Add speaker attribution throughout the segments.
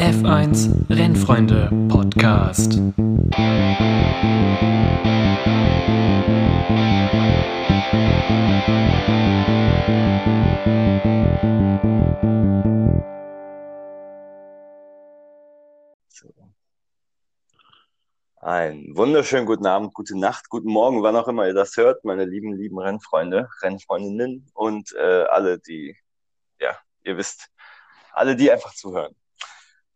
Speaker 1: F1 Rennfreunde Podcast.
Speaker 2: Einen wunderschönen guten Abend, gute Nacht, guten Morgen, wann auch immer ihr das hört, meine lieben, lieben Rennfreunde, Rennfreundinnen und äh, alle, die, ja, ihr wisst, alle, die einfach zuhören.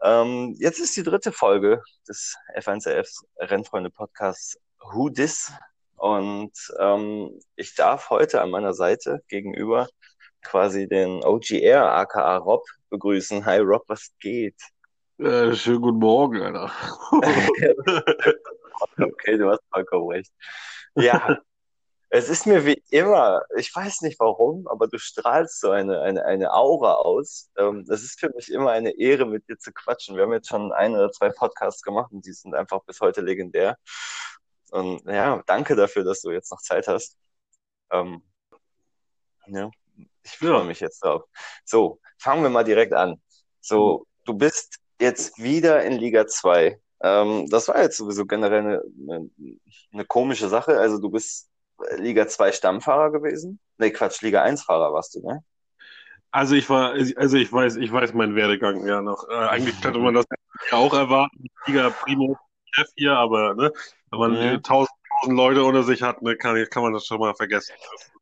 Speaker 2: Ähm, jetzt ist die dritte Folge des F1RF Rennfreunde Podcasts Who Dis und ähm, ich darf heute an meiner Seite gegenüber quasi den OGR aka Rob begrüßen. Hi Rob, was geht?
Speaker 3: Äh, schönen guten Morgen, Alter.
Speaker 2: okay, du hast vollkommen recht. Ja, es ist mir wie immer, ich weiß nicht warum, aber du strahlst so eine, eine, eine Aura aus. Ähm, es ist für mich immer eine Ehre, mit dir zu quatschen. Wir haben jetzt schon ein oder zwei Podcasts gemacht und die sind einfach bis heute legendär. Und ja, danke dafür, dass du jetzt noch Zeit hast. Ähm, ja, ich freue mich jetzt drauf. So, fangen wir mal direkt an. So, du bist jetzt wieder in Liga 2. Ähm, das war jetzt sowieso generell eine, eine, eine komische Sache. Also du bist Liga 2 Stammfahrer gewesen? Nee, Quatsch, Liga 1 Fahrer warst du, ne?
Speaker 3: Also ich war, also ich weiß, ich weiß meinen Werdegang ja noch. Äh, eigentlich könnte man das ja auch erwarten, Liga Primo Chef hier, aber ne, wenn man
Speaker 2: Mhm.
Speaker 3: tausend, tausend Leute unter sich hat, ne, kann, kann man das schon mal vergessen.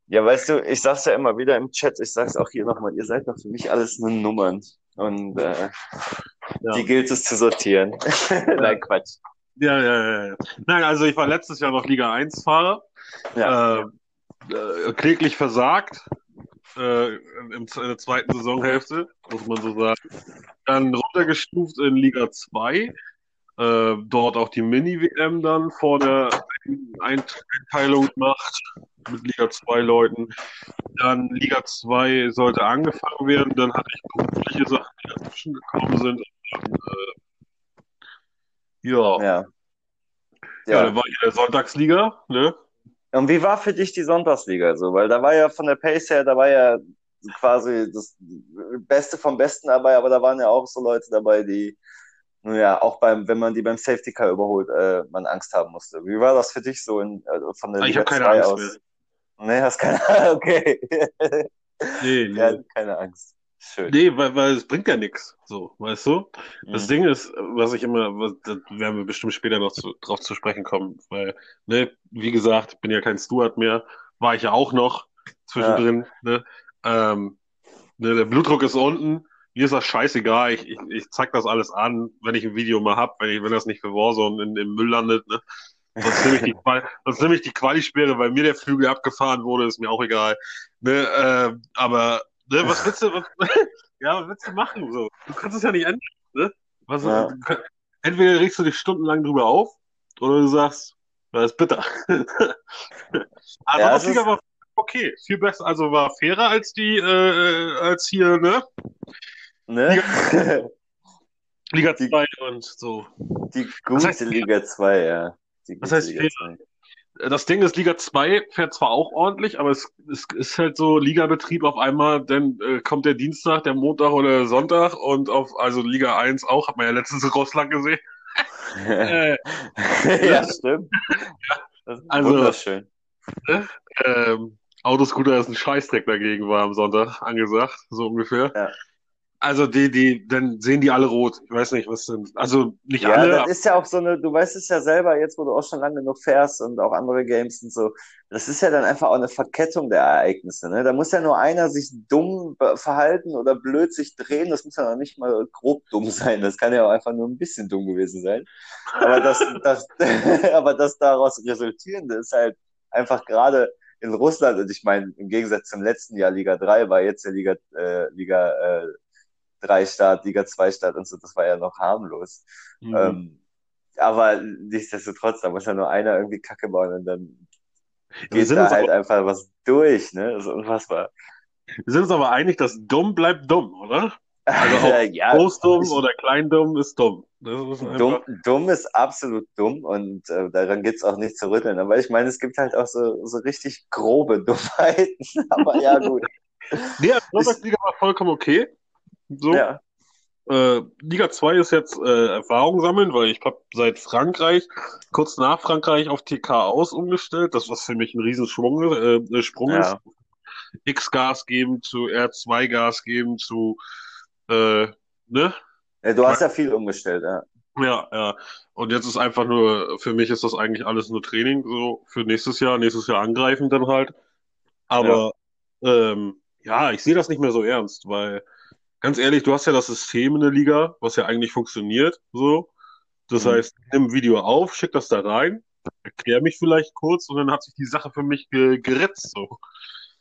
Speaker 2: Ja, weißt du, ich sag's ja immer wieder im Chat, ich sag's auch hier nochmal, ihr seid doch für mich alles nur Nummern. Und äh,
Speaker 3: Ja.
Speaker 2: die gilt es zu sortieren. Nein, Quatsch.
Speaker 3: Ja, ja, ja, ja. Nein, also ich war letztes Jahr noch Liga 1 Fahrer,
Speaker 2: Ja.
Speaker 3: äh, äh, kläglich versagt, äh, in der zweiten Saisonhälfte, muss man so sagen. Dann runtergestuft in Liga 2, äh, dort auch die Mini-WM dann vor der Eint- Einteilung gemacht mit Liga 2 Leuten. Dann Liga 2 sollte angefangen werden, dann hatte ich berufliche Sachen, die dazwischen gekommen sind. Und, äh, ja.
Speaker 2: ja.
Speaker 3: Ja,
Speaker 2: Ja.
Speaker 3: dann war ich in der Sonntagsliga, ne?
Speaker 2: Und wie war für dich die Sonntagsliga so? Weil da war ja von der Pace her, da war ja quasi das Beste vom Besten dabei, aber da waren ja auch so Leute dabei, die, nun ja, auch beim, wenn man die beim Safety Car überholt, äh, man Angst haben musste. Wie war das für dich so in, also von der
Speaker 3: Ah, ich
Speaker 2: Liga
Speaker 3: hab keine
Speaker 2: 2
Speaker 3: Angst
Speaker 2: aus?
Speaker 3: mehr.
Speaker 2: Nee, hast keine, okay.
Speaker 3: Nee, nee.
Speaker 2: Ja, keine Angst. Schön.
Speaker 3: Nee, weil, weil es bringt ja nichts, so, weißt du? Das
Speaker 2: Mhm.
Speaker 3: Ding ist, was ich immer, was, da werden wir bestimmt später noch zu, drauf zu sprechen kommen, weil, ne, wie gesagt, ich bin ja kein Stuart mehr, war ich ja auch noch zwischendrin, ne, ähm, ne, der Blutdruck ist unten, mir ist das scheißegal, ich, ich, ich zeig das alles an, wenn ich ein Video mal hab, wenn ich, wenn das nicht für Warzone in, im Müll landet, ne, sonst nehme ich die, Qual- sonst nehme ich die Quali-Sperre, weil mir der Flügel abgefahren wurde, ist mir auch egal, ne, ähm, aber, ne, was willst du, was, ja, was willst du machen, so? Du kannst es ja nicht ändern, ne? Was,
Speaker 2: Ja.
Speaker 3: kann- entweder regst du dich stundenlang drüber auf, oder du sagst, das ist bitter. Aber
Speaker 2: Ja,
Speaker 3: das Liga war okay, viel besser, also war fairer als die, äh, als hier, ne?
Speaker 2: Ne?
Speaker 3: Liga
Speaker 2: Die-
Speaker 3: 2 und so.
Speaker 2: Die
Speaker 3: Was heißt
Speaker 2: gute Liga 2, ja. Die
Speaker 3: Was
Speaker 2: gute
Speaker 3: heißt
Speaker 2: Liga
Speaker 3: fair?
Speaker 2: 2.
Speaker 3: Das Ding ist, Liga 2 fährt zwar auch ordentlich, aber es, es ist halt so Ligabetrieb auf einmal, dann äh, kommt der Dienstag, der Montag oder der Sonntag und auf, also Liga 1 auch, hat man ja letztens in Russland gesehen. Äh,
Speaker 2: ja, stimmt. Das ist
Speaker 3: Also-
Speaker 2: wunderschön.
Speaker 3: ähm, Autoscooter ist ein Scheißdreck dagegen, war am Sonntag angesagt, so ungefähr.
Speaker 2: Ja.
Speaker 3: Also die, die, dann sehen die alle rot. Ich weiß nicht, was denn. Also nicht
Speaker 2: Ja,
Speaker 3: alle,
Speaker 2: das ist ja auch so eine, du weißt es ja selber, jetzt wo du auch schon lange genug fährst und auch andere Games und so, das ist ja dann einfach auch eine Verkettung der Ereignisse, ne? Da muss ja nur einer sich dumm verhalten oder blöd sich drehen, das muss ja noch nicht mal grob dumm sein, das kann ja auch einfach nur ein bisschen dumm gewesen sein. Aber das, das, aber das daraus resultierende ist halt einfach gerade in Russland, und ich meine, im Gegensatz zum letzten Jahr Liga 3 war jetzt der Liga, äh, Liga 3 Start, Liga 2 Start und so, das war ja noch harmlos.
Speaker 3: Mhm.
Speaker 2: Ähm, aber nichtsdestotrotz, da muss ja nur einer irgendwie Kacke bauen und dann geht da halt einfach was durch, ne? Das ist unfassbar.
Speaker 3: wir sind uns aber einig, dass dumm bleibt dumm, oder? Also auch
Speaker 2: ja,
Speaker 3: Groß dumm
Speaker 2: ich-
Speaker 3: oder klein dumm ist dumm. Ist
Speaker 2: dumm, dumm ist absolut dumm und äh, daran gibt's auch nicht zu rütteln. Aber ich meine, es gibt halt auch so, so richtig grobe Dummheiten. Aber ja, gut.
Speaker 3: Nee, also Sonntagsliga war vollkommen okay. So.
Speaker 2: Ja.
Speaker 3: Äh, Liga 2 ist jetzt äh, Erfahrung sammeln, weil ich habe seit Frankreich, kurz nach Frankreich auf TK aus umgestellt, das was für mich ein Riesensprung äh, äh, Sprung
Speaker 2: Ja.
Speaker 3: ist. X-Gas geben zu R2-Gas geben zu äh, ne?
Speaker 2: Ja, du hast ja viel umgestellt, ja.
Speaker 3: Ja, ja. Und jetzt ist einfach nur, für mich ist das eigentlich alles nur Training, so für nächstes Jahr, nächstes Jahr angreifen dann halt. Aber ähm, ja, ich sehe das nicht mehr so ernst, weil ganz ehrlich, du hast ja das System in der Liga, was ja eigentlich funktioniert, so. Das
Speaker 2: Mhm.
Speaker 3: heißt, nimm ein Video auf, schick das da rein, erklär mich vielleicht kurz und dann hat sich die Sache für mich ge geritzt, so.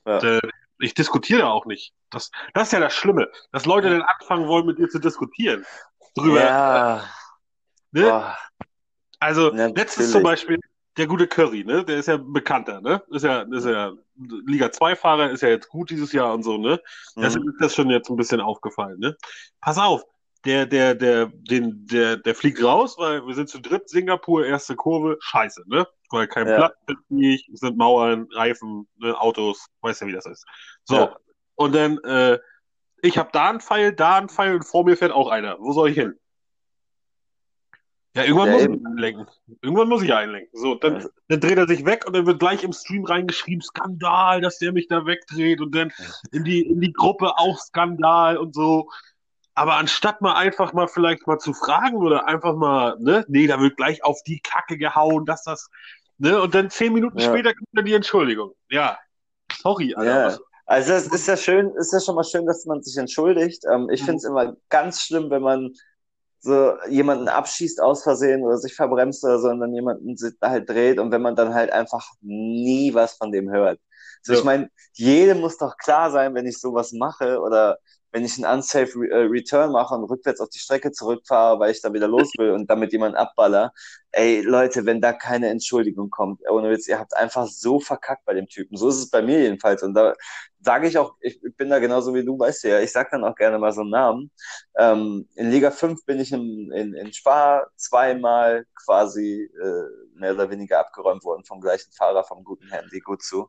Speaker 2: Ja.
Speaker 3: Äh, ich diskutiere auch nicht. Das, das ist ja das Schlimme, dass Leute dann anfangen wollen, mit dir zu diskutieren. Drüber,
Speaker 2: Ja.
Speaker 3: ne?
Speaker 2: Boah.
Speaker 3: Also,
Speaker 2: natürlich.
Speaker 3: zum Beispiel, der gute Curry, ne? Der ist ja bekannter, ne? Ist ja, ist ja Liga 2-Fahrer, ist ja jetzt gut dieses Jahr und so, ne?
Speaker 2: Mhm.
Speaker 3: ist das schon jetzt ein bisschen aufgefallen, ne? Pass auf, der, der, der, den, der, der fliegt raus, weil wir sind zu dritt, Singapur, erste Kurve, scheiße, ne? Weil kein
Speaker 2: Ja.
Speaker 3: Platz, nicht, sind Mauern, Reifen, ne? Autos, weiß ja, wie das ist. So,
Speaker 2: Ja.
Speaker 3: und dann, äh, ich habe da einen Pfeil, da einen Pfeil und vor mir fährt auch einer. Wo soll ich hin? Ja, irgendwann
Speaker 2: Ja,
Speaker 3: muss
Speaker 2: eben.
Speaker 3: ich einlenken. Irgendwann muss ich einlenken. So, dann,
Speaker 2: Ja.
Speaker 3: dann dreht er sich weg und dann wird gleich im Stream reingeschrieben, Skandal, dass der mich da wegdreht und dann in die, in die Gruppe auch Skandal und so. Aber anstatt mal einfach mal vielleicht mal zu fragen oder einfach mal, ne, nee, da wird gleich auf die Kacke gehauen, dass das, ne, und dann zehn Minuten
Speaker 2: Ja.
Speaker 3: später kommt dann die Entschuldigung. Ja, sorry, Alter.
Speaker 2: Also es ist ja schön, ist ja schon mal schön, dass man sich entschuldigt. Ähm, ich
Speaker 3: Mhm.
Speaker 2: finde es immer ganz schlimm, wenn man so jemanden abschießt aus Versehen oder sich verbremst oder so und dann jemanden halt dreht und wenn man dann halt einfach nie was von dem hört. So,
Speaker 3: Ja.
Speaker 2: ich meine, jedem muss doch klar sein, wenn ich sowas mache oder wenn ich einen unsafe Re äh, Return mache und rückwärts auf die Strecke zurückfahre, weil ich da wieder los will und damit jemanden abballer. Ey, Leute, wenn da keine Entschuldigung kommt, ohne Witz, ihr habt einfach so verkackt bei dem Typen. So ist es bei mir jedenfalls. Und da sage ich auch, ich bin da genauso wie du, weißt du ja, ich sag dann auch gerne mal so einen Namen. Ähm, in Liga 5 bin ich in, in, in Spa zweimal quasi äh, mehr oder weniger abgeräumt worden vom gleichen Fahrer, vom guten Herrn Legutsu.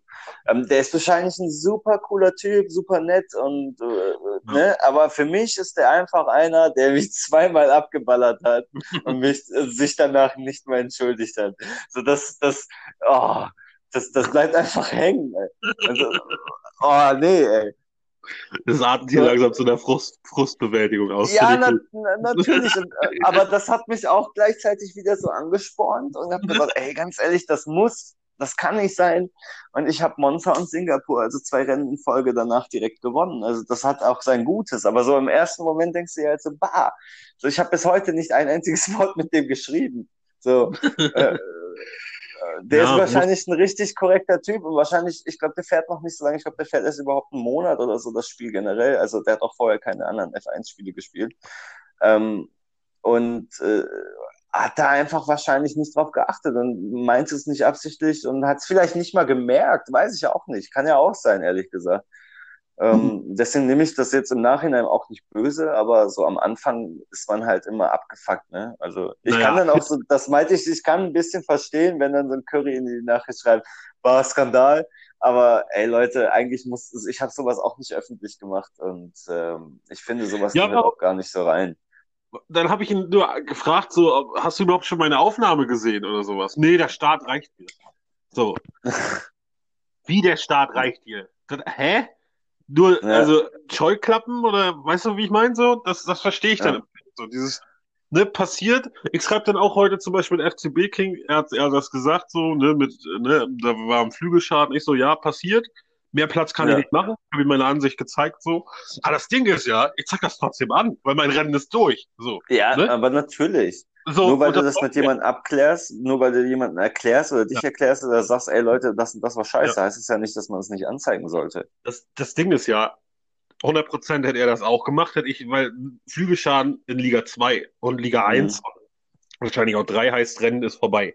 Speaker 2: Ähm, der ist wahrscheinlich ein super cooler Typ, super nett und äh, ne, aber für mich ist der einfach einer, der mich zweimal abgeballert hat und mich äh, sich danach nicht mehr entschuldigt hat. So das, das, oh, das, das bleibt einfach hängen. Ey. Also, oh nee, ey.
Speaker 3: Das artet hier
Speaker 2: Ja.
Speaker 3: langsam zu einer Frust, Frustbewältigung aus.
Speaker 2: Ja, na, na, natürlich. Und, äh, aber das hat mich auch gleichzeitig wieder so angespornt und habe gesagt, ey, ganz ehrlich, das muss, das kann nicht sein. Und ich habe Monza und Singapur, also zwei Rennen in Folge danach direkt gewonnen. Also das hat auch sein Gutes. Aber so im ersten Moment denkst du ja halt so, bah. So, ich habe bis heute nicht ein einziges Wort mit dem geschrieben. So, äh, äh, der
Speaker 3: Ja,
Speaker 2: ist wahrscheinlich ein richtig korrekter Typ und wahrscheinlich, ich glaube, der fährt noch nicht so lange. Ich glaube, der fährt erst überhaupt einen Monat oder so das Spiel generell. Also der hat auch vorher keine anderen F1-Spiele gespielt. Ähm, und äh, hat da einfach wahrscheinlich nicht drauf geachtet und meint es nicht absichtlich und hat es vielleicht nicht mal gemerkt, weiß ich auch nicht. Kann ja auch sein, ehrlich gesagt. Ähm, deswegen nehme ich das jetzt im Nachhinein auch nicht böse, aber so am Anfang ist man halt immer abgefuckt, ne? Also ich
Speaker 3: Naja.
Speaker 2: kann dann auch so, das meinte ich, ich kann ein bisschen verstehen, wenn dann so ein Curry in die Nachricht schreibt, war Skandal, aber ey Leute, eigentlich muss, ich habe sowas auch nicht öffentlich gemacht und ähm, ich finde sowas
Speaker 3: Ja,
Speaker 2: gehört
Speaker 3: aber-
Speaker 2: auch gar nicht so rein.
Speaker 3: Dann habe ich ihn nur gefragt, so, hast du überhaupt schon meine Aufnahme gesehen oder sowas? Nee, der Start reicht mir. So. Wie der Start reicht dir? Hä? Nur,
Speaker 2: Ja.
Speaker 3: also, Scheuklappen oder, weißt du, wie ich meine, so? Das, das verstehe ich dann.
Speaker 2: Ja.
Speaker 3: nicht. So, dieses, ne, passiert. Ich schreibe dann auch heute zum Beispiel mit FCB King, er hat, er hat das gesagt, so, ne, mit, ne, da war ein Flügelschaden. Ich so, ja, passiert. Mehr Platz kann
Speaker 2: Ja.
Speaker 3: ich nicht machen. Habe ihm meine Ansicht gezeigt, so. Aber das Ding ist ja, ich zeig das trotzdem an, weil mein Rennen ist durch. So.
Speaker 2: Ja,
Speaker 3: Ne?
Speaker 2: aber natürlich.
Speaker 3: So,
Speaker 2: nur weil du das mit
Speaker 3: ja.
Speaker 2: jemandem abklärst, nur weil du jemanden erklärst oder dich
Speaker 3: Ja.
Speaker 2: erklärst oder sagst, ey Leute, das und das war scheiße, heißt es ja nicht, dass man es nicht anzeigen sollte.
Speaker 3: Das, das Ding ist ja, 100% hätte er das auch gemacht, hätte ich, weil Flügelschaden in Liga 2 und Liga 1, wahrscheinlich auch 3 heißt, Rennen ist vorbei.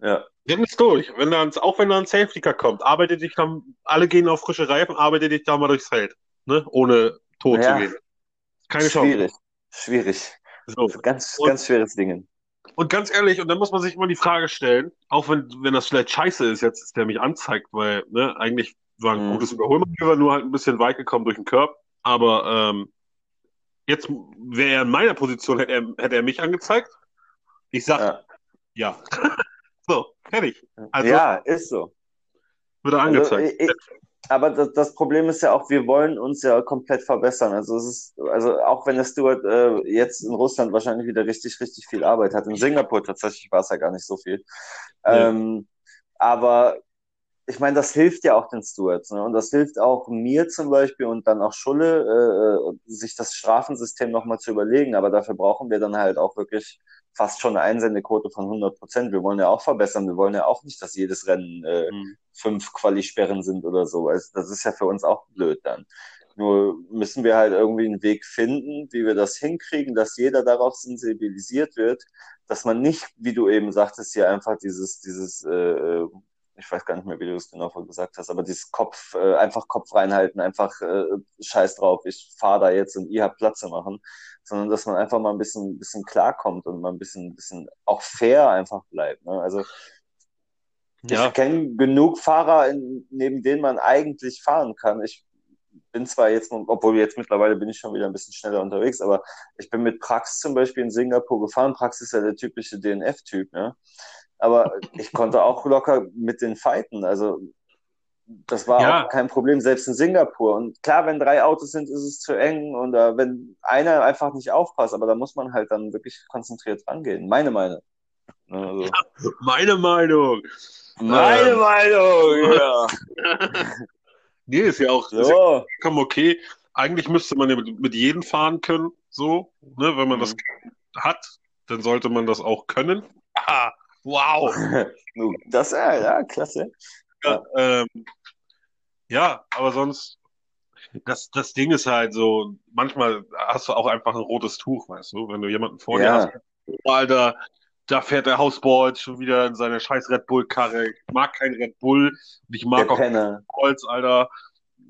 Speaker 2: Ja.
Speaker 3: Rennen ist durch. Wenn da, auch wenn da ein Safety Car kommt, arbeite dich dann, alle gehen auf frische Reifen, arbeite dich da mal durchs Feld, ne, ohne tot
Speaker 2: Ja.
Speaker 3: zu gehen. Keine Chance.
Speaker 2: Schwierig. Schwierig.
Speaker 3: So.
Speaker 2: Ganz,
Speaker 3: Und-
Speaker 2: ganz schweres Ding.
Speaker 3: Und ganz ehrlich, und dann muss man sich immer die Frage stellen, auch wenn, wenn das vielleicht scheiße ist, jetzt, dass der mich anzeigt, weil, ne, eigentlich war ein
Speaker 2: Mhm.
Speaker 3: gutes Überholmanöver, nur halt ein bisschen weit gekommen durch den Curb. Aber ähm, Jetzt wäre er in meiner Position, hätte er, hätte er mich angezeigt. Ich sag,
Speaker 2: Ja.
Speaker 3: ja. so, fertig. Also
Speaker 2: ja, ist so.
Speaker 3: wird er
Speaker 2: Also,
Speaker 3: angezeigt.
Speaker 2: ich, ich, aber das, das Problem ist ja auch, wir wollen uns ja komplett verbessern. Also es ist, also auch wenn der Steward äh, jetzt in Russland wahrscheinlich wieder richtig, richtig viel Arbeit hat. In Singapur tatsächlich war es ja gar nicht so viel.
Speaker 3: Ja.
Speaker 2: Ähm, aber ich meine, das hilft ja auch den Stewards, ne? Und das hilft auch mir zum Beispiel und dann auch Schulle, äh, sich das Strafensystem nochmal zu überlegen. Aber dafür brauchen wir dann halt auch wirklich fast schon eine Einsendequote von 100 Prozent. Wir wollen ja auch verbessern. Wir wollen ja auch nicht, dass jedes Rennen äh,
Speaker 3: Mhm.
Speaker 2: fünf Quali-Sperren sind oder so. Also das ist ja für uns auch blöd dann. Nur müssen wir halt irgendwie einen Weg finden, wie wir das hinkriegen, dass jeder darauf sensibilisiert wird, dass man nicht, wie du eben sagtest, hier einfach dieses, dieses, äh, ich weiß gar nicht mehr, wie du es genau gesagt hast, aber dieses Kopf, äh, einfach Kopf reinhalten, einfach äh, Scheiß drauf, ich fahre da jetzt und ihr habt Platz zu machen, sondern dass man einfach mal ein bisschen, bisschen klarkommt und mal ein bisschen, bisschen auch fair einfach bleibt. Ne? Also
Speaker 3: Ja.
Speaker 2: ich kenne genug Fahrer, in, neben denen man eigentlich fahren kann. Ich bin zwar jetzt, obwohl jetzt mittlerweile bin ich schon wieder ein bisschen schneller unterwegs, aber ich bin mit Prax zum Beispiel in Singapur gefahren. Prax ist ja der typische DNF-Typ, ne? Aber ich konnte auch locker mit den fighten. Also das war
Speaker 3: Ja.
Speaker 2: auch kein Problem, selbst in Singapur. Und klar, wenn drei Autos sind, ist es zu eng und äh, wenn einer einfach nicht aufpasst, aber da muss man halt dann wirklich konzentriert rangehen. Meine Meinung. Ne, Also,
Speaker 3: Meine Meinung.
Speaker 2: meine
Speaker 3: Ähm.
Speaker 2: Meinung, ja.
Speaker 3: Nee, ist ja auch ist ja vollkommen okay. Eigentlich müsste man ja mit, mit jedem fahren können, so, ne, wenn man das hat, dann sollte man das auch können. Ah, wow.
Speaker 2: Das ja, ja, klasse.
Speaker 3: Ja, ähm, ja, aber sonst, das, das Ding ist halt so, manchmal hast du auch einfach ein rotes Tuch, weißt du, wenn du jemanden vor dir
Speaker 2: Ja.
Speaker 3: hast, oh, Alter, da fährt der Hausboy jetzt schon wieder in seine scheiß Red Bull-Karre. Ich mag kein Red Bull und ich
Speaker 2: Der
Speaker 3: mag auch
Speaker 2: Penner.
Speaker 3: Holz, Alter.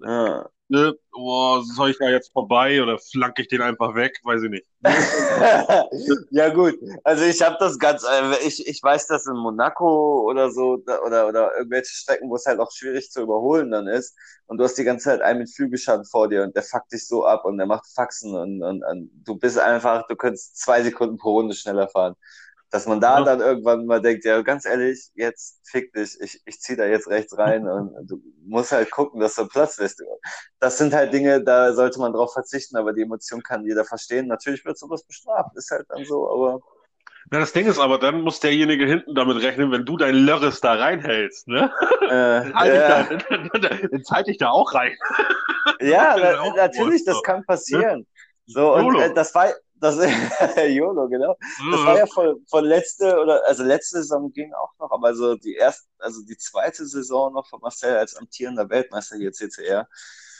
Speaker 2: Ja.
Speaker 3: Ne? Oh, soll ich da jetzt vorbei oder flanke ich den einfach weg? Weiß ich nicht.
Speaker 2: ja gut, also ich habe das ganz, äh, ich, ich weiß, dass in Monaco oder so oder oder irgendwelche Strecken, wo es halt auch schwierig zu überholen dann ist und du hast die ganze Zeit einen mit Flügelschaden vor dir und der fuckt dich so ab und der macht Faxen und, und, und du bist einfach, du könntest zwei Sekunden pro Runde schneller fahren. Dass man da
Speaker 3: Ja.
Speaker 2: dann irgendwann mal denkt, ja ganz ehrlich, jetzt fick dich, ich, ich zieh da jetzt rechts rein und du musst halt gucken, dass du Platz lässt. Das sind halt Dinge, da sollte man drauf verzichten, aber die Emotion kann jeder verstehen. Natürlich wird sowas bestraft, ist halt dann so, aber
Speaker 3: Na, das Ding ist aber, dann muss derjenige hinten damit rechnen, wenn du dein Lörres da reinhältst, ne?
Speaker 2: äh,
Speaker 3: Dann, halt
Speaker 2: ja,
Speaker 3: ich da, dann, dann, dann zeig ich da auch rein.
Speaker 2: ja
Speaker 3: auch
Speaker 2: natürlich, das kann passieren. So, und äh, das war, das, YOLO, genau. Das war ja von, von letzte oder also letzte Saison ging auch noch, aber so die erste, also die zweite Saison noch von Marcel als amtierender Weltmeister hier CCR.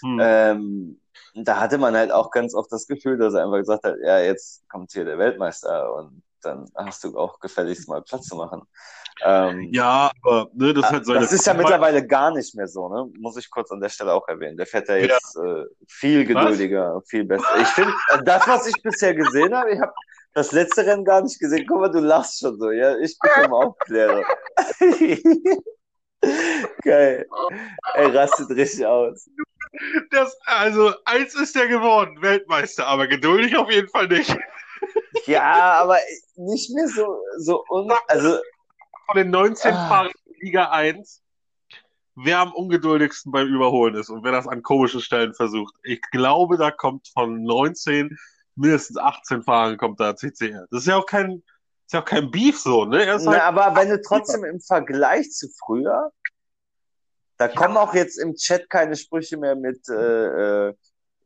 Speaker 3: Hm.
Speaker 2: Ähm, da hatte man halt auch ganz oft das Gefühl, dass er einfach gesagt hat, ja, jetzt kommt hier der Weltmeister und dann hast du auch gefälligst mal Platz zu machen. Ähm,
Speaker 3: Ja, aber ne, das ist halt seine
Speaker 2: das ist ja mittlerweile gar nicht mehr so, ne? Muss ich kurz an der Stelle auch erwähnen. Der fährt ja
Speaker 3: Ja.
Speaker 2: jetzt äh, viel geduldiger, viel besser. Ich finde, äh, das, was ich bisher gesehen habe, ich habe das letzte Rennen gar nicht gesehen. Guck mal, du lachst schon so, ja? Ich bin vom Aufklärer. Geil. Er rastet richtig aus.
Speaker 3: Das, also, eins ist der geworden, Weltmeister, aber geduldig auf jeden Fall nicht.
Speaker 2: Ja, aber nicht mehr so, so un, also,
Speaker 3: Von den 19
Speaker 2: Ah.
Speaker 3: Fahrern Liga 1, wer am ungeduldigsten beim Überholen ist und wer das an komischen Stellen versucht. Ich glaube, da kommt von 19 mindestens 18 Fahrern kommt da CCR. Das ist ja auch kein, ist ja auch kein Beef so, ne?
Speaker 2: Na,
Speaker 3: halt,
Speaker 2: aber wenn du trotzdem im Vergleich zu früher, da kommen auch jetzt im Chat keine Sprüche mehr mit, äh, äh,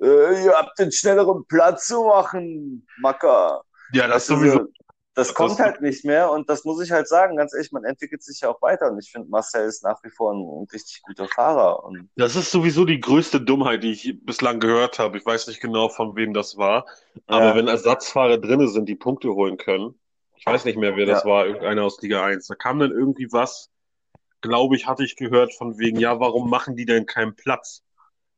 Speaker 2: äh, ihr habt den schnelleren Platz zu machen, Macker.
Speaker 3: Ja, das
Speaker 2: du,
Speaker 3: sowieso.
Speaker 2: so, das
Speaker 3: Das
Speaker 2: kommt halt nicht mehr und das muss ich halt sagen, ganz ehrlich, man entwickelt sich ja auch weiter und ich finde, Marcel ist nach wie vor ein, ein richtig guter Fahrer und
Speaker 3: Das ist sowieso die größte Dummheit, die ich bislang gehört habe. Ich weiß nicht genau, von wem das war. Aber
Speaker 2: Ja.
Speaker 3: wenn Ersatzfahrer drinne sind, die Punkte holen können, ich weiß nicht mehr, wer das
Speaker 2: Ja.
Speaker 3: war, irgendeiner aus Liga 1, da kam dann irgendwie was, glaube ich, hatte ich gehört, von wegen, ja, warum machen die denn keinen Platz,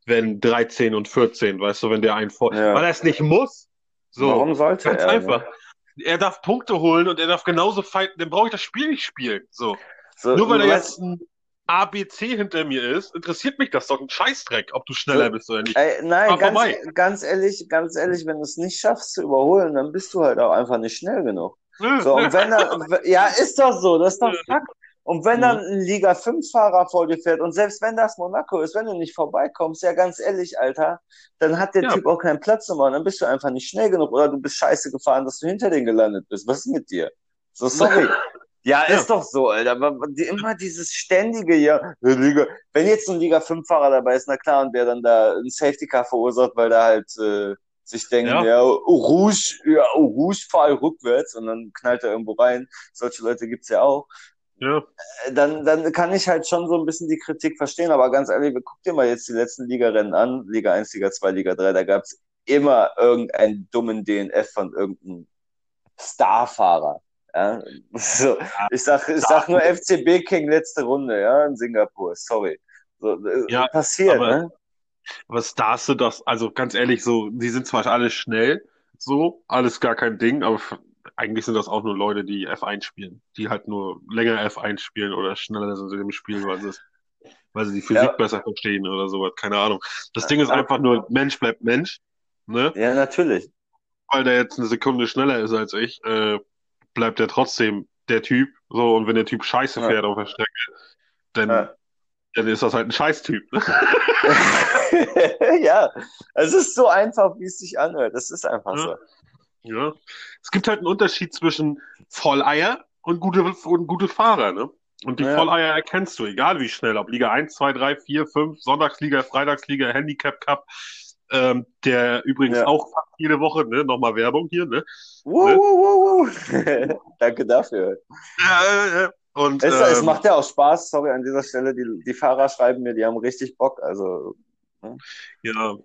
Speaker 3: wenn 13 und 14, weißt du, wenn der einen vor,
Speaker 2: Ja.
Speaker 3: weil er es nicht muss. So,
Speaker 2: warum sollte
Speaker 3: ganz
Speaker 2: er?
Speaker 3: einfach.
Speaker 2: Ne?
Speaker 3: Er darf Punkte holen und er darf genauso fighten, dann brauche ich das Spiel nicht spielen. So.
Speaker 2: So,
Speaker 3: Nur weil er jetzt ein ABC hinter mir ist, interessiert mich das doch ein Scheißdreck, ob du schneller bist oder nicht.
Speaker 2: Ey, nein, ganz,
Speaker 3: vorbei.
Speaker 2: ganz ehrlich, ganz ehrlich, wenn du es nicht schaffst zu überholen, dann bist du halt auch einfach nicht schnell genug. So, und wenn dann, ja, ist doch so, das ist doch Fakt. Und wenn dann ein Liga 5-Fahrer vor dir fährt, und selbst wenn das Monaco ist, wenn du nicht vorbeikommst, ja, ganz ehrlich, Alter, dann hat der
Speaker 3: Ja.
Speaker 2: Typ auch keinen Platz mehr, und dann bist du einfach nicht schnell genug, oder du bist scheiße gefahren, dass du hinter den gelandet bist. Was ist mit dir? So, sorry. Ja,
Speaker 3: Ja.
Speaker 2: ist doch so, Alter. Aber immer dieses ständige, ja, Liga. Wenn jetzt ein Liga 5-Fahrer dabei ist, na klar, und der dann da einen Safety Car verursacht, weil da halt äh, sich denken,
Speaker 3: Ja.
Speaker 2: ja, Rouge, ja, Rouge, fahr rückwärts und dann knallt er irgendwo rein. Solche Leute gibt's ja auch.
Speaker 3: Ja,
Speaker 2: Äh, Dann, dann kann ich halt schon so ein bisschen die Kritik verstehen, aber ganz ehrlich, guck dir mal jetzt die letzten Ligarennen an, Liga 1, Liga 2, Liga 3, da gab's immer irgendeinen dummen DNF von irgendeinem Starfahrer. Ja, so, ich sag, ich sag nur FCB King letzte Runde, ja, in Singapur, sorry. So, äh,
Speaker 3: Ja,
Speaker 2: passiert,
Speaker 3: aber-
Speaker 2: ne?
Speaker 3: was darfst du das? Also ganz ehrlich, so, die sind zwar alle schnell, so, alles gar kein Ding, aber eigentlich sind das auch nur Leute, die F1 spielen, die halt nur länger F1 spielen oder schneller sind in dem Spiel, weil sie, weil sie die Physik
Speaker 2: Ja.
Speaker 3: besser verstehen oder sowas, keine Ahnung. Das Ding ist
Speaker 2: Ja.
Speaker 3: einfach nur, Mensch bleibt Mensch, ne?
Speaker 2: Ja, natürlich.
Speaker 3: Weil der jetzt eine Sekunde schneller ist als ich, äh, bleibt er trotzdem der Typ, so, und wenn der Typ Scheiße
Speaker 2: Ja.
Speaker 3: fährt auf der Strecke, dann,
Speaker 2: Ja.
Speaker 3: dann ist das halt ein Scheißtyp, ne?
Speaker 2: ja, es ist so einfach, wie es sich anhört. Es ist einfach
Speaker 3: Ja.
Speaker 2: so.
Speaker 3: Ja. Es gibt halt einen Unterschied zwischen Volleier und gute, und gute Fahrer, ne? Und die
Speaker 2: Ja.
Speaker 3: Volleier erkennst du, egal wie schnell, ob Liga 1, 2, 3, 4, 5, Sonntagsliga, Freitagsliga, Handicap Cup, ähm, der übrigens
Speaker 2: Ja.
Speaker 3: auch fast jede Woche, ne, nochmal Werbung hier, ne?
Speaker 2: Wuh,
Speaker 3: Ne?
Speaker 2: wuh, wuh. Danke dafür.
Speaker 3: Ja, äh, und,
Speaker 2: Es, es
Speaker 3: ähm,
Speaker 2: macht ja auch Spaß, sorry an dieser Stelle. Die, die Fahrer schreiben mir, die haben richtig Bock. Also,
Speaker 3: ja,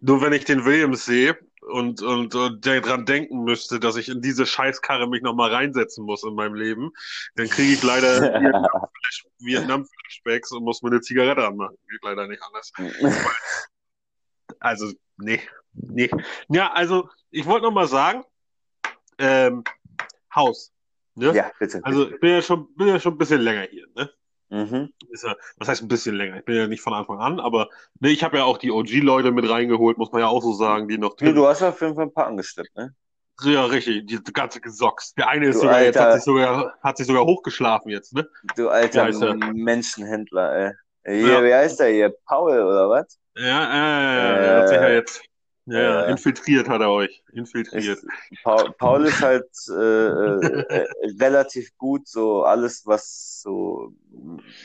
Speaker 3: nur wenn ich den Williams sehe und, und, und der dran denken müsste, dass ich in diese Scheißkarre mich nochmal reinsetzen muss in meinem Leben, dann kriege ich leider Vietnam-Flash- Vietnam-Flashbacks und muss mir eine Zigarette anmachen. Geht leider nicht anders. Also, nee, nee. Ja, also, ich wollte noch mal sagen, ähm, Haus, ne?
Speaker 2: ja, bitte.
Speaker 3: Also, ich bin ja schon, bin ja schon ein bisschen länger hier, ne?
Speaker 2: Mhm.
Speaker 3: Ist ja, was heißt ein bisschen länger? Ich bin ja nicht von Anfang an, aber ne, ich habe ja auch die OG-Leute mit reingeholt, muss man ja auch so sagen, die noch
Speaker 2: Nee, du hast auf jeden Fall ein paar angesteppt, ne?
Speaker 3: Ja, richtig, die ganze Gesocks. Der eine ist
Speaker 2: Du
Speaker 3: sogar, jetzt
Speaker 2: Alter.
Speaker 3: hat sich sogar, hat sich sogar hochgeschlafen jetzt, ne?
Speaker 2: Du alter
Speaker 3: er?
Speaker 2: Menschenhändler, ey. Hier,
Speaker 3: Ja.
Speaker 2: wie heißt der hier? Paul oder was?
Speaker 3: Ja, äh, er hat sich ja
Speaker 2: Äh,
Speaker 3: jetzt, ja, ja, infiltriert hat er euch. Infiltriert.
Speaker 2: Ist, Paul, Paul ist halt äh, äh, äh, relativ gut, so alles, was so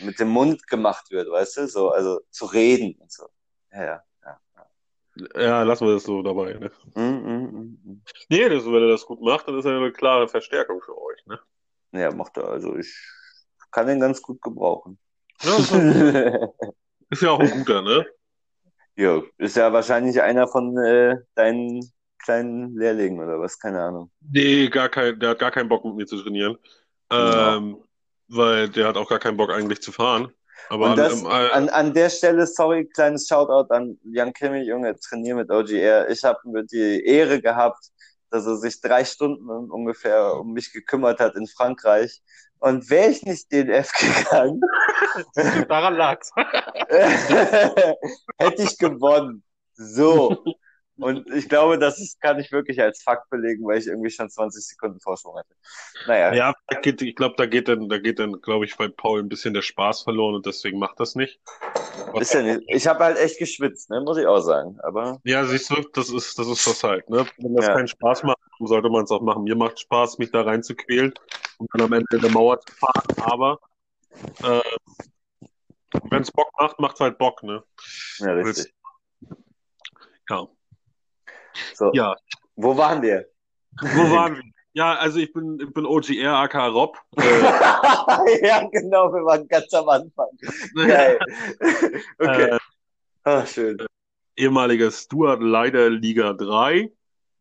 Speaker 2: mit dem Mund gemacht wird, weißt du? So, also zu reden und so. Ja, ja. ja.
Speaker 3: Ja, lassen wir das so dabei, ne?
Speaker 2: Mm, mm, mm.
Speaker 3: Nee, das, wenn er das gut macht, dann ist er eine klare Verstärkung für euch, ne?
Speaker 2: Ja, macht er. Also ich kann den ganz gut gebrauchen.
Speaker 3: Ja, ist, ist ja auch ein guter, ne?
Speaker 2: Jo, ist ja wahrscheinlich einer von äh, deinen kleinen Lehrlingen oder was, keine Ahnung.
Speaker 3: Nee, gar kein, der hat gar keinen Bock mit mir zu trainieren.
Speaker 2: Ja.
Speaker 3: Ähm, weil der hat auch gar keinen Bock eigentlich zu fahren. Aber an,
Speaker 2: das,
Speaker 3: äh,
Speaker 2: an, an der Stelle, sorry, kleines Shoutout an Jan Kimmich, Junge, trainier mit OGR. Ich habe die Ehre gehabt, dass er sich drei Stunden ungefähr um mich gekümmert hat in Frankreich. Und wäre ich nicht DNF gegangen,
Speaker 3: daran lag's.
Speaker 2: hätte ich gewonnen. So. Und ich glaube, das ist, kann ich wirklich als Fakt belegen, weil ich irgendwie schon 20 Sekunden Vorsprung hatte. Naja,
Speaker 3: Ja, da geht, ich glaube, da geht dann, da geht dann, glaube ich, bei Paul ein bisschen der Spaß verloren und deswegen macht das nicht.
Speaker 2: ist ja nicht. Ich habe halt echt geschwitzt, ne, muss ich auch sagen. Aber
Speaker 3: Ja, siehst du, das ist, das ist das halt, ne? Wenn das
Speaker 2: Ja.
Speaker 3: keinen Spaß macht, sollte man es auch machen. Mir macht Spaß, mich da reinzuquälen und dann am Ende in der Mauer zu fahren, aber äh, wenn es Bock macht, macht's halt Bock, ne?
Speaker 2: ja, richtig.
Speaker 3: Ja.
Speaker 2: So.
Speaker 3: Ja,
Speaker 2: Wo waren wir?
Speaker 3: wo waren wir? Ja, also ich bin, ich bin OGR, aka Rob. Äh,
Speaker 2: ja, genau, wir waren ganz am Anfang. Geil. okay.
Speaker 3: äh,
Speaker 2: Ah, schön.
Speaker 3: ehemaliger Stuart Leider Liga 3,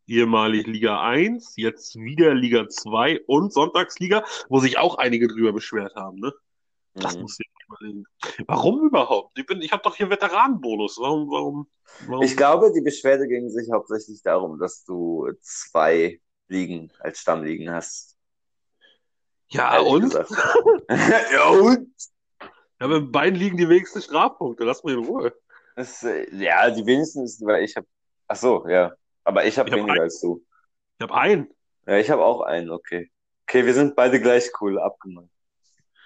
Speaker 3: ehemalig Liga 1, jetzt wieder Liga 2 und Sonntagsliga, wo sich auch einige drüber beschwert haben, ne? Das
Speaker 2: Mhm.
Speaker 3: muss ich überlegen. Warum überhaupt? Ich bin, ich habe doch hier Veteranenbonus. Warum, warum, warum?
Speaker 2: Ich glaube, die Beschwerde ging sich hauptsächlich darum, dass du zwei Ligen als Stammligen hast.
Speaker 3: ja, und?
Speaker 2: ja, und?
Speaker 3: Ja, aber in beiden liegen die wenigsten Strafpunkte. Lass mich in Ruhe.
Speaker 2: Das, äh, ja, die wenigsten ist, weil ich habe. Ach so, ja. Aber ich habe
Speaker 3: hab
Speaker 2: weniger
Speaker 3: einen.
Speaker 2: als du.
Speaker 3: Ich habe einen.
Speaker 2: Ja, ich habe auch einen, okay. Okay, wir sind beide gleich cool, abgemacht.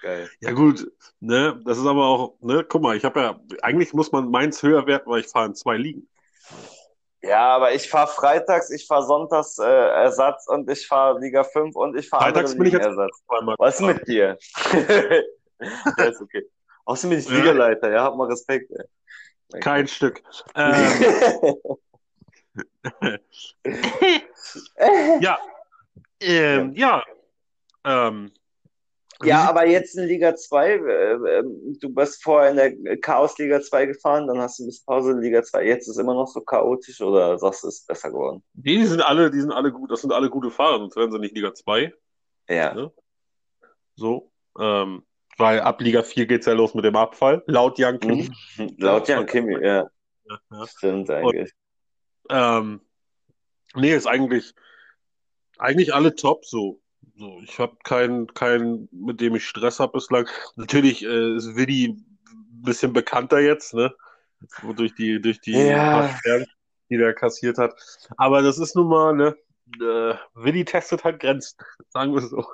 Speaker 2: Geil.
Speaker 3: Ja gut, ne, das ist aber auch, ne, guck mal, ich habe ja, eigentlich muss man meins höher werten, weil ich fahre in zwei Ligen.
Speaker 2: Ja, aber ich fahre freitags, ich fahre sonntags äh, Ersatz und ich fahre Liga 5 und ich fahre
Speaker 3: Freitags bin ich jetzt zweimal
Speaker 2: Was ist mit dir? ja, ist okay. Außerdem bin ich. Ligaleiter, ja, hab mal Respekt, ey.
Speaker 3: Kein Stück. Ähm, ja, ähm, ja, ähm,
Speaker 2: Ja, aber jetzt in Liga 2, äh, ähm, du bist vorher in der Chaos Liga 2 gefahren, dann hast du ein bisschen Pause in Liga 2. Jetzt ist immer noch so chaotisch oder sagst du, es ist besser geworden?
Speaker 3: die, die sind alle, die sind alle gut, das sind alle gute Fahrer, sonst wären sie nicht Liga 2,
Speaker 2: Ja.
Speaker 3: Ja. so, ähm, weil ab Liga 4 geht's ja los mit dem Abfall, laut Jan Kimi.
Speaker 2: Mhm. Laut Jan Kimi, ja,
Speaker 3: Ja, ja.
Speaker 2: stimmt eigentlich.
Speaker 3: Ähm, nee, ist eigentlich, eigentlich alle top so. So, ich habe keinen, keinen, mit dem ich Stress habe bislang. Natürlich äh, ist Willi ein bisschen bekannter jetzt, ne? Durch die, durch die
Speaker 2: Ja.
Speaker 3: Sterne, die der kassiert hat. Aber das ist nun mal, ne? Äh, Willi testet halt Grenzen, sagen wir so.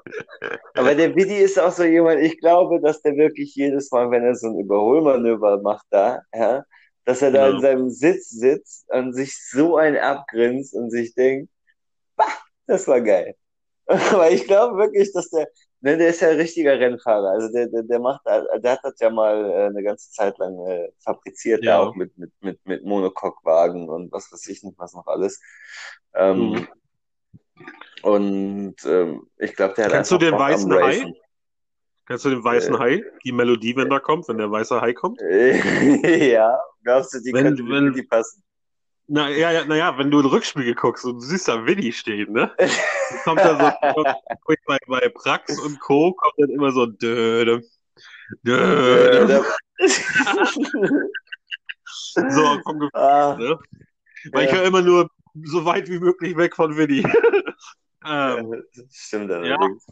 Speaker 2: Aber der Vidi ist auch so jemand, ich glaube, dass der wirklich jedes Mal, wenn er so ein Überholmanöver macht da, ja, dass er da in seinem Sitz sitzt und sich so ein abgrinst und sich denkt, bah, das war geil. Aber ich glaube wirklich, dass der, ne, der ist ja ein richtiger Rennfahrer. Also der, der, der macht, der hat das ja mal äh, eine ganze Zeit lang äh, fabriziert,
Speaker 3: Ja.
Speaker 2: da auch mit, mit, mit, mit Monocoque-Wagen und was weiß ich nicht, was noch alles. Ähm,
Speaker 3: Mhm.
Speaker 2: Und ähm, ich glaube, der hat
Speaker 3: Kennst du den weißen Hai? Kennst du den weißen
Speaker 2: Äh.
Speaker 3: Hai? Die Melodie, wenn da kommt, wenn der weiße Hai kommt?
Speaker 2: ja, glaubst du, die
Speaker 3: Wenn-
Speaker 2: könnte
Speaker 3: wenn-
Speaker 2: die passen?
Speaker 3: Na ja, ja, naja, wenn du in Rückspiegel guckst und du siehst da Willi stehen, ne? kommt da so bei, bei Prax und Co. kommt dann immer so dödem, dödem, so vom Gefühl,
Speaker 2: ah,
Speaker 3: ne? Weil ich
Speaker 2: Ja.
Speaker 3: höre immer nur so weit wie möglich weg von Willi. ähm,
Speaker 2: stimmt allerdings.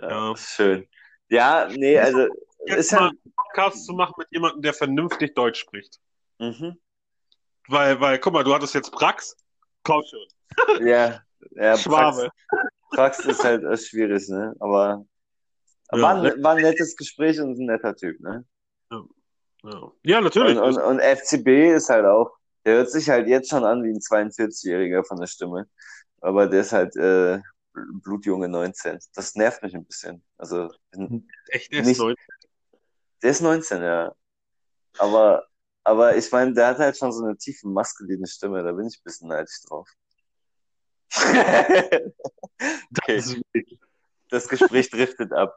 Speaker 2: Ja.
Speaker 3: Ja.
Speaker 2: Schön. Ja, nee, also
Speaker 3: jetzt
Speaker 2: ist
Speaker 3: mal
Speaker 2: ja.
Speaker 3: einen Podcast zu machen mit jemandem, der vernünftig Deutsch spricht.
Speaker 2: Mhm.
Speaker 3: Weil, weil, guck mal, du hattest jetzt Prax, komm schon,
Speaker 2: Ja, ja,
Speaker 3: Schwabe.
Speaker 2: Prax, Prax ist halt äh, schwierig, ne? Aber
Speaker 3: Ja,
Speaker 2: war,
Speaker 3: ne?
Speaker 2: ein, war ein nettes Gespräch und ein netter Typ, ne?
Speaker 3: Ja, ja natürlich.
Speaker 2: Und, und, und FCB ist halt auch, der hört sich halt jetzt schon an wie ein 42-Jähriger von der Stimme. Aber der ist halt äh, blutjunge 19. Das nervt mich ein bisschen. Also,
Speaker 3: Echt erst
Speaker 2: nicht-
Speaker 3: neu.
Speaker 2: der ist 19, ja. Aber, aber ich meine, der hat halt schon so eine tiefe, maskuline Stimme. Da bin ich ein bisschen neidisch drauf. okay,
Speaker 3: Das ist-
Speaker 2: das Gespräch driftet ab.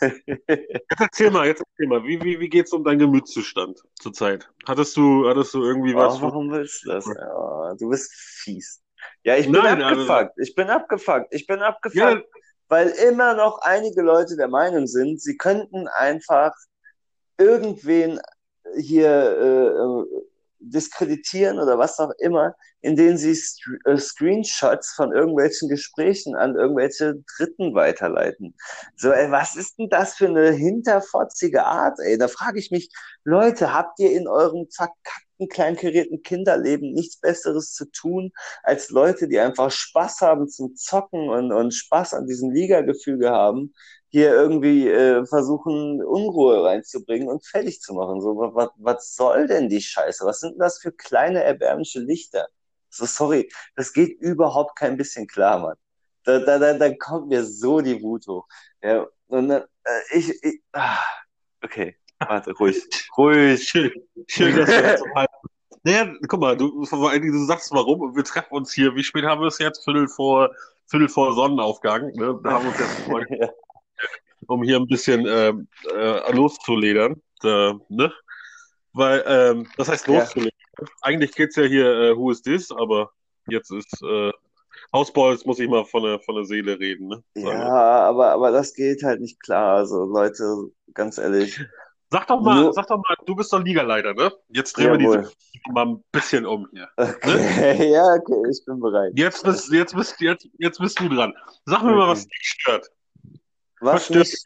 Speaker 3: Jetzt erzähl mal, jetzt erzähl mal, wie, wie, wie geht's um deinen Gemütszustand zurzeit? Hattest du, hattest du irgendwie was?
Speaker 2: Oh, warum willst du das? Ja, du bist fies. Ja, ich bin
Speaker 3: Nein, also-
Speaker 2: abgefuckt. Ich bin abgefuckt. Ich bin abgefuckt,
Speaker 3: Ja,
Speaker 2: weil immer noch einige Leute der Meinung sind, sie könnten einfach irgendwen hier äh, diskreditieren oder was auch immer, indem sie äh, Screenshots von irgendwelchen Gesprächen an irgendwelche Dritten weiterleiten. So, ey, was ist denn das für eine hinterfotzige Art, ey? Da frage ich mich, Leute, habt ihr in eurem verkackten, kleinkarierten Kinderleben nichts Besseres zu tun, als Leute, die einfach Spaß haben zum Zocken und, und Spaß an diesem Ligagefüge haben, hier irgendwie äh, versuchen, Unruhe reinzubringen und fertig zu machen. So, was, was soll denn die Scheiße? Was sind denn das für kleine, erbärmliche Lichter? So, sorry, das geht überhaupt kein bisschen klar, Mann. Da, da, da, da kommt mir so die Wut hoch. Ja, und dann, äh, ich, ich ah, okay, warte, ruhig, ruhig.
Speaker 3: schön, dass wir so halten. Naja, guck mal, du, vor allen Dingen, du sagst warum und wir treffen uns hier. Wie spät haben wir es jetzt? Viertel vor, Viertel vor Sonnenaufgang. Ne? Da haben wir uns jetzt mal
Speaker 2: Ja.
Speaker 3: um hier ein bisschen ähm, äh, loszuledern. Äh, ne? Weil, ähm, das heißt
Speaker 2: Ja.
Speaker 3: loszuledern. Eigentlich geht's ja hier äh, Who is this, aber jetzt ist äh, Hausbau, jetzt muss ich mal von der, von der Seele reden. Ne?
Speaker 2: Ja, aber, aber das geht halt nicht klar. Also, Leute, ganz ehrlich.
Speaker 3: Sag doch mal, sag doch mal, du bist doch Ligaleiter, ne? Jetzt drehen wir
Speaker 2: Jawohl.
Speaker 3: diese mal ein bisschen um hier.
Speaker 2: Okay. Ja, okay, ich bin bereit.
Speaker 3: Jetzt bist, jetzt bist, jetzt, jetzt bist du dran. Sag mir mal, was dich stört.
Speaker 2: Was
Speaker 3: stört
Speaker 2: mich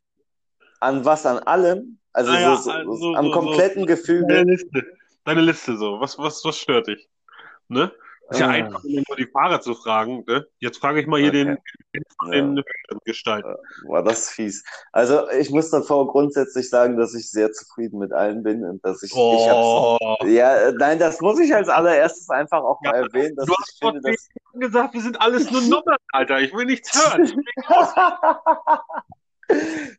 Speaker 2: an was an allem? Also,
Speaker 3: Ah ja,
Speaker 2: so, so,
Speaker 3: also
Speaker 2: so
Speaker 3: so-
Speaker 2: am kompletten
Speaker 3: Deine
Speaker 2: Gefüge.
Speaker 3: Liste. Deine Liste so. Was, was, was stört dich? Ne? Ist ja
Speaker 2: Ah.
Speaker 3: einfach, nur die Fahrer zu fragen. Ne? Jetzt frage ich mal hier
Speaker 2: Okay.
Speaker 3: den, den von
Speaker 2: Ja.
Speaker 3: den höheren Gestalten.
Speaker 2: War das fies. Also ich muss davor grundsätzlich sagen, dass ich sehr zufrieden mit allen bin und dass ich, ich
Speaker 3: Oh,
Speaker 2: ja, äh, nein, das muss ich als allereines einfach auch mal
Speaker 3: Ja,
Speaker 2: erwähnen, dass
Speaker 3: du
Speaker 2: ich
Speaker 3: hast vor
Speaker 2: finde, dass
Speaker 3: gesagt, wir sind alles nur Nummern, Alter. Ich will nichts hören.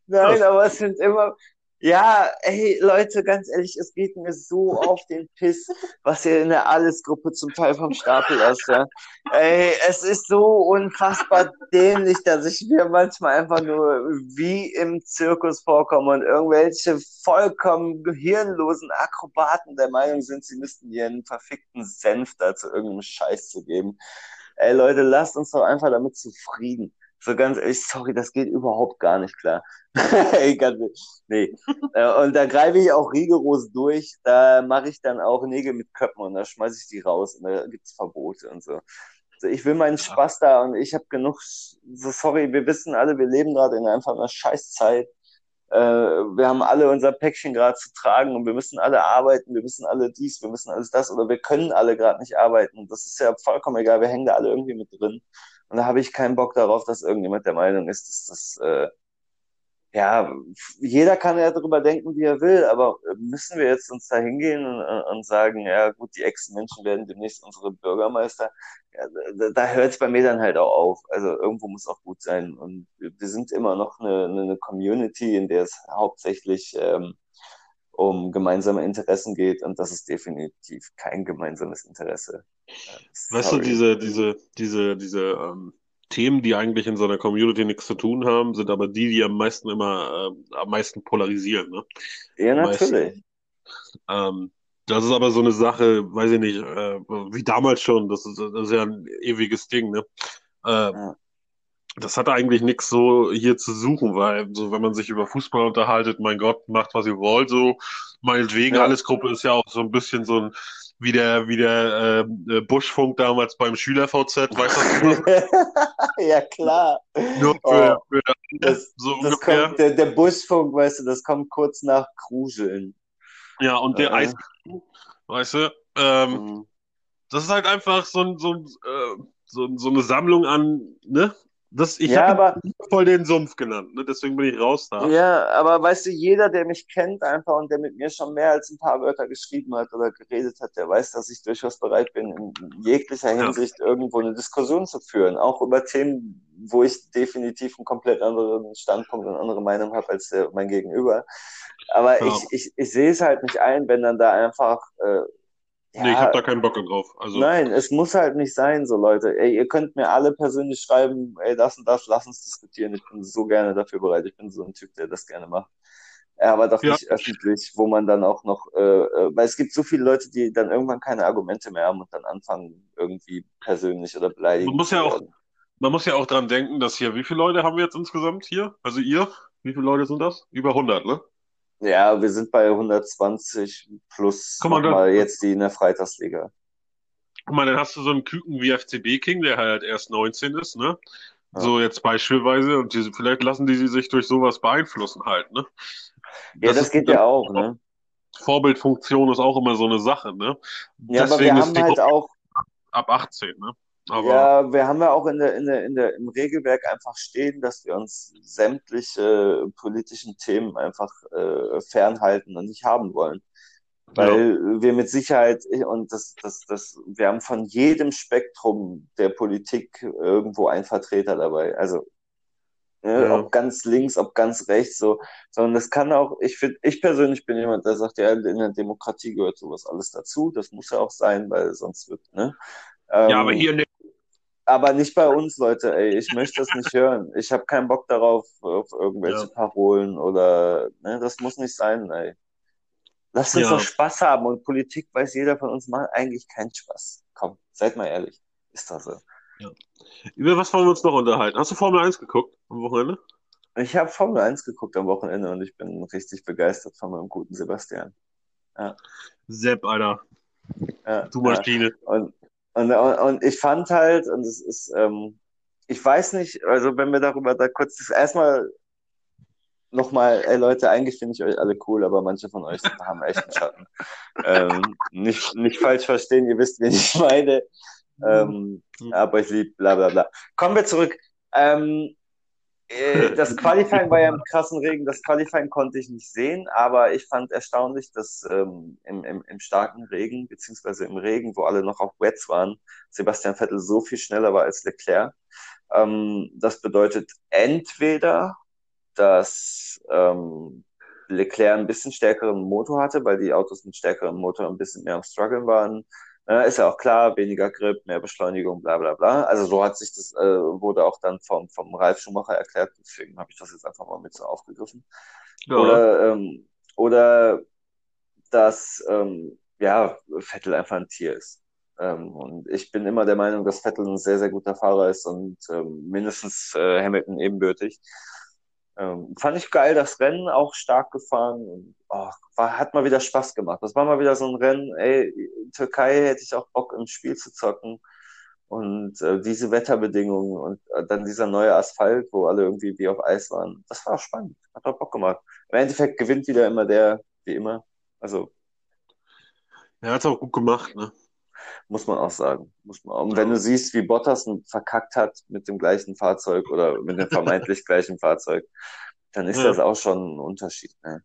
Speaker 2: Nein, aber es sind immer, ja, ey, Leute, ganz ehrlich, es geht mir so auf den Piss, was ihr in der Alles-Gruppe zum Teil vom Stapel lasst, ja. Ey, es ist so unfassbar dämlich, dass ich mir manchmal einfach nur wie im Zirkus vorkomme und irgendwelche vollkommen gehirnlosen Akrobaten der Meinung sind, sie müssten ihren verfickten Senf da zu irgendeinem Scheiß zu geben. Ey, Leute, lasst uns doch einfach damit zufrieden. So ganz ehrlich, sorry, das geht überhaupt gar nicht klar. Nee. Äh, Und da greife ich auch rigoros durch. Da mache ich dann auch Nägel mit Köppen und da schmeiße ich die raus und da gibt's Verbote und so. So, ich will meinen Spaß da und ich habe genug. So, sorry, wir wissen alle, wir leben gerade in einfach einer Scheißzeit. Äh, wir haben alle unser Päckchen gerade zu tragen und wir müssen alle arbeiten, wir müssen alle dies, wir müssen alles das oder wir können alle gerade nicht arbeiten. Das ist ja vollkommen egal, wir hängen da alle irgendwie mit drin. Und da habe ich keinen Bock darauf, dass irgendjemand der Meinung ist, dass das, äh, ja, jeder kann ja darüber denken, wie er will, aber müssen wir jetzt uns da hingehen und, und sagen, ja gut, die Ex-Menschen werden demnächst unsere Bürgermeister. Ja, da, da hört es bei mir dann halt auch auf. Also irgendwo muss auch gut sein. Und wir, sind immer noch eine, eine Community, in der es hauptsächlich ähm, um gemeinsame Interessen geht und das ist definitiv kein gemeinsames Interesse. Äh,
Speaker 3: Weißt du,
Speaker 2: sorry.
Speaker 3: diese, diese, diese, diese ähm, Themen, die eigentlich in so einer Community nichts zu tun haben, sind aber die, die am meisten immer äh, am meisten polarisieren, ne?
Speaker 2: Ja, natürlich.
Speaker 3: Ähm, das ist aber so eine Sache, weiß ich nicht, äh, wie damals schon, das ist, das ist ja ein ewiges Ding, ne? Äh,
Speaker 2: Ja.
Speaker 3: Das hat eigentlich nichts so hier zu suchen, weil so, wenn man sich über Fußball unterhaltet, mein Gott, macht was ihr wollt, so meinetwegen,
Speaker 2: Ja.
Speaker 3: alles Gruppe ist ja auch so ein bisschen so ein, wie der, wie der äh, Buschfunk damals beim Schüler-VZ, weißt du,
Speaker 2: ja, klar.
Speaker 3: nur für,
Speaker 2: Oh,
Speaker 3: für
Speaker 2: das,
Speaker 3: so
Speaker 2: das
Speaker 3: ungefähr.
Speaker 2: kommt, der, der Buschfunk, weißt du, das kommt kurz nach Kruscheln.
Speaker 3: Ja, und der
Speaker 2: Äh.
Speaker 3: Eis, weißt du, ähm,
Speaker 2: Mhm.
Speaker 3: das ist halt einfach so, ein- so, ein, äh, so, so eine Sammlung an, ne? Das, ich
Speaker 2: Ja,
Speaker 3: habe voll den Sumpf genannt, ne? Deswegen bin ich raus da.
Speaker 2: ja, aber weißt du, jeder, der mich kennt einfach und der mit mir schon mehr als ein paar Wörter geschrieben hat oder geredet hat, der weiß, dass ich durchaus bereit bin, in jeglicher
Speaker 3: Ja.
Speaker 2: Hinsicht irgendwo eine Diskussion zu führen. Auch über Themen, wo ich definitiv einen komplett anderen Standpunkt und andere Meinung habe als der, mein Gegenüber. Aber
Speaker 3: Ja.
Speaker 2: ich, ich, ich sehe es halt nicht ein, wenn dann da einfach, äh,
Speaker 3: Nee, ich
Speaker 2: ja,
Speaker 3: habe da keinen Bock drauf. Also,
Speaker 2: Nein, es muss halt nicht sein, so Leute. Ey, ihr könnt mir alle persönlich schreiben, ey, das und das, lass uns diskutieren. Ich bin so gerne dafür bereit. Ich bin so ein Typ, der das gerne macht. Ja, aber doch
Speaker 3: Ja.
Speaker 2: nicht öffentlich, wo man dann auch noch, äh, äh, weil es gibt so viele Leute, die dann irgendwann keine Argumente mehr haben und dann anfangen, irgendwie persönlich oder beleidigend
Speaker 3: Man muss ja auch- man muss ja auch dran denken, dass hier, wie viele Leute haben wir jetzt insgesamt hier? Also ihr? Wie viele Leute sind das? Über 100, ne?
Speaker 2: Ja, wir sind bei 120 plus
Speaker 3: Guck mal,
Speaker 2: nochmal jetzt die in der Freitagsliga.
Speaker 3: Guck mal, dann hast du so einen Küken wie FCB King, der halt erst 19 ist, ne?
Speaker 2: Ja.
Speaker 3: So jetzt beispielsweise, und die, vielleicht lassen die sich durch sowas beeinflussen halt, ne?
Speaker 2: Ja, das
Speaker 3: ist-
Speaker 2: geht ja auch, ne?
Speaker 3: Vorbildfunktion ist auch immer so eine Sache, ne?
Speaker 2: Ja, aber wir
Speaker 3: Deswegen ist
Speaker 2: haben halt auch
Speaker 3: ab 18, ne? Aber
Speaker 2: Ja, wir haben ja auch in der, in der, in der, im Regelwerk einfach stehen, dass wir uns sämtliche politischen Themen einfach äh, fernhalten und nicht haben wollen. Weil wir mit Sicherheit, und das, das, das, wir haben von jedem Spektrum der Politik irgendwo einen Vertreter dabei. Also, ne,
Speaker 3: Ja.
Speaker 2: ob ganz links, ob ganz rechts, so, sondern das kann auch, ich finde, ich persönlich bin jemand, der sagt, ja, in der Demokratie gehört sowas alles dazu. Das muss ja auch sein, weil sonst wird, ne?
Speaker 3: ja, aber
Speaker 2: Ähm,
Speaker 3: hier ne,
Speaker 2: aber nicht bei uns, Leute, ey. Ich möchte das nicht hören. Ich habe keinen Bock darauf, auf irgendwelche
Speaker 3: Ja.
Speaker 2: Parolen oder, ne, das muss nicht sein, ey. Lasst uns
Speaker 3: Ja.
Speaker 2: doch Spaß haben und Politik weiß jeder von uns macht eigentlich keinen Spaß. Komm, seid mal ehrlich. Ist das so?
Speaker 3: über was wollen wir uns noch unterhalten? Hast du Formel 1 geguckt am Wochenende?
Speaker 2: Ich habe Formel 1 geguckt am Wochenende und ich bin richtig begeistert von meinem guten Sebastian.
Speaker 3: Sepp, Alter,
Speaker 2: Ja,
Speaker 3: du
Speaker 2: ja.
Speaker 3: Maschine.
Speaker 2: Und, und, und, und ich fand halt, und es ist, ähm, ich weiß nicht, also wenn wir darüber da kurz, das erstmal, nochmal, ey Leute, eigentlich finde ich euch alle cool, aber manche von euch haben echt einen Schatten. ähm, nicht, nicht falsch verstehen, ihr wisst, wen ich meine. Ähm, mhm. aber ich liebe, bla bla bla. Kommen wir zurück. Ähm, äh, das Qualifying war ja im krassen Regen. Das Qualifying konnte ich nicht sehen, aber ich fand erstaunlich, dass ähm, im, im, im starken Regen, beziehungsweise im Regen, wo alle noch auf Wets waren, Sebastian Vettel so viel schneller war als Leclerc. Ähm, das bedeutet entweder, dass ähm, Leclerc ein bisschen stärkeren Motor hatte, weil die Autos mit stärkerem Motor ein bisschen mehr am Struggeln waren. Äh, ist ja auch klar, weniger Grip, mehr Beschleunigung, bla bla bla. Also so hat sich das, äh, wurde auch dann vom, vom Ralf Schumacher erklärt, deswegen habe ich das jetzt einfach mal mit so aufgegriffen. Ja. Oder, ähm, oder dass ähm, ja, Vettel einfach ein Tier ist. Ähm, und ich bin immer der Meinung, dass Vettel ein sehr, sehr guter Fahrer ist und ähm, mindestens äh, Hamilton ebenbürtig. Ähm, fand ich geil, das Rennen auch stark gefahren und oh, war, hat mal wieder Spaß gemacht. Das war mal wieder so ein Rennen, ey, in Türkei hätte ich auch Bock im Spiel zu zocken. Und äh, diese Wetterbedingungen und äh, dann dieser neue Asphalt, wo alle irgendwie wie auf Eis waren, das war auch spannend. Hat auch Bock gemacht. Im Endeffekt gewinnt wieder immer der, wie immer. Also.
Speaker 3: Er hat es auch gut gemacht, ne?
Speaker 2: Muss man auch sagen. Muss man auch. Und wenn du siehst, wie Bottas verkackt hat mit dem gleichen Fahrzeug oder mit dem vermeintlich gleichen Fahrzeug, dann ist ja. das auch schon ein Unterschied. Ne?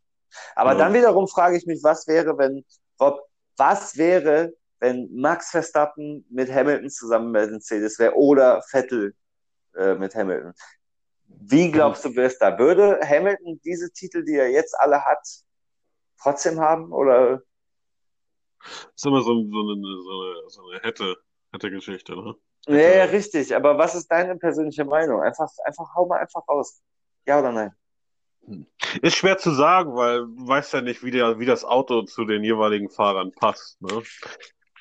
Speaker 2: Aber ja. dann wiederum frage ich mich, was wäre, wenn, Rob, was wäre, wenn Max Verstappen mit Hamilton zusammen bei Mercedes wäre oder Vettel äh, mit Hamilton? Wie glaubst du, wäre es da? Würde Hamilton diese Titel, die er jetzt alle hat, trotzdem haben oder
Speaker 3: ist immer so, so, eine, so eine, so eine hätte, hätte Geschichte, ne?
Speaker 2: Ja, ja, richtig. Aber was ist deine persönliche Meinung? Einfach, einfach, hau mal einfach raus. Ja oder nein?
Speaker 3: Hm. Ist schwer zu sagen, weil du weißt ja nicht, wie, der, wie das Auto zu den jeweiligen Fahrern passt. Ne?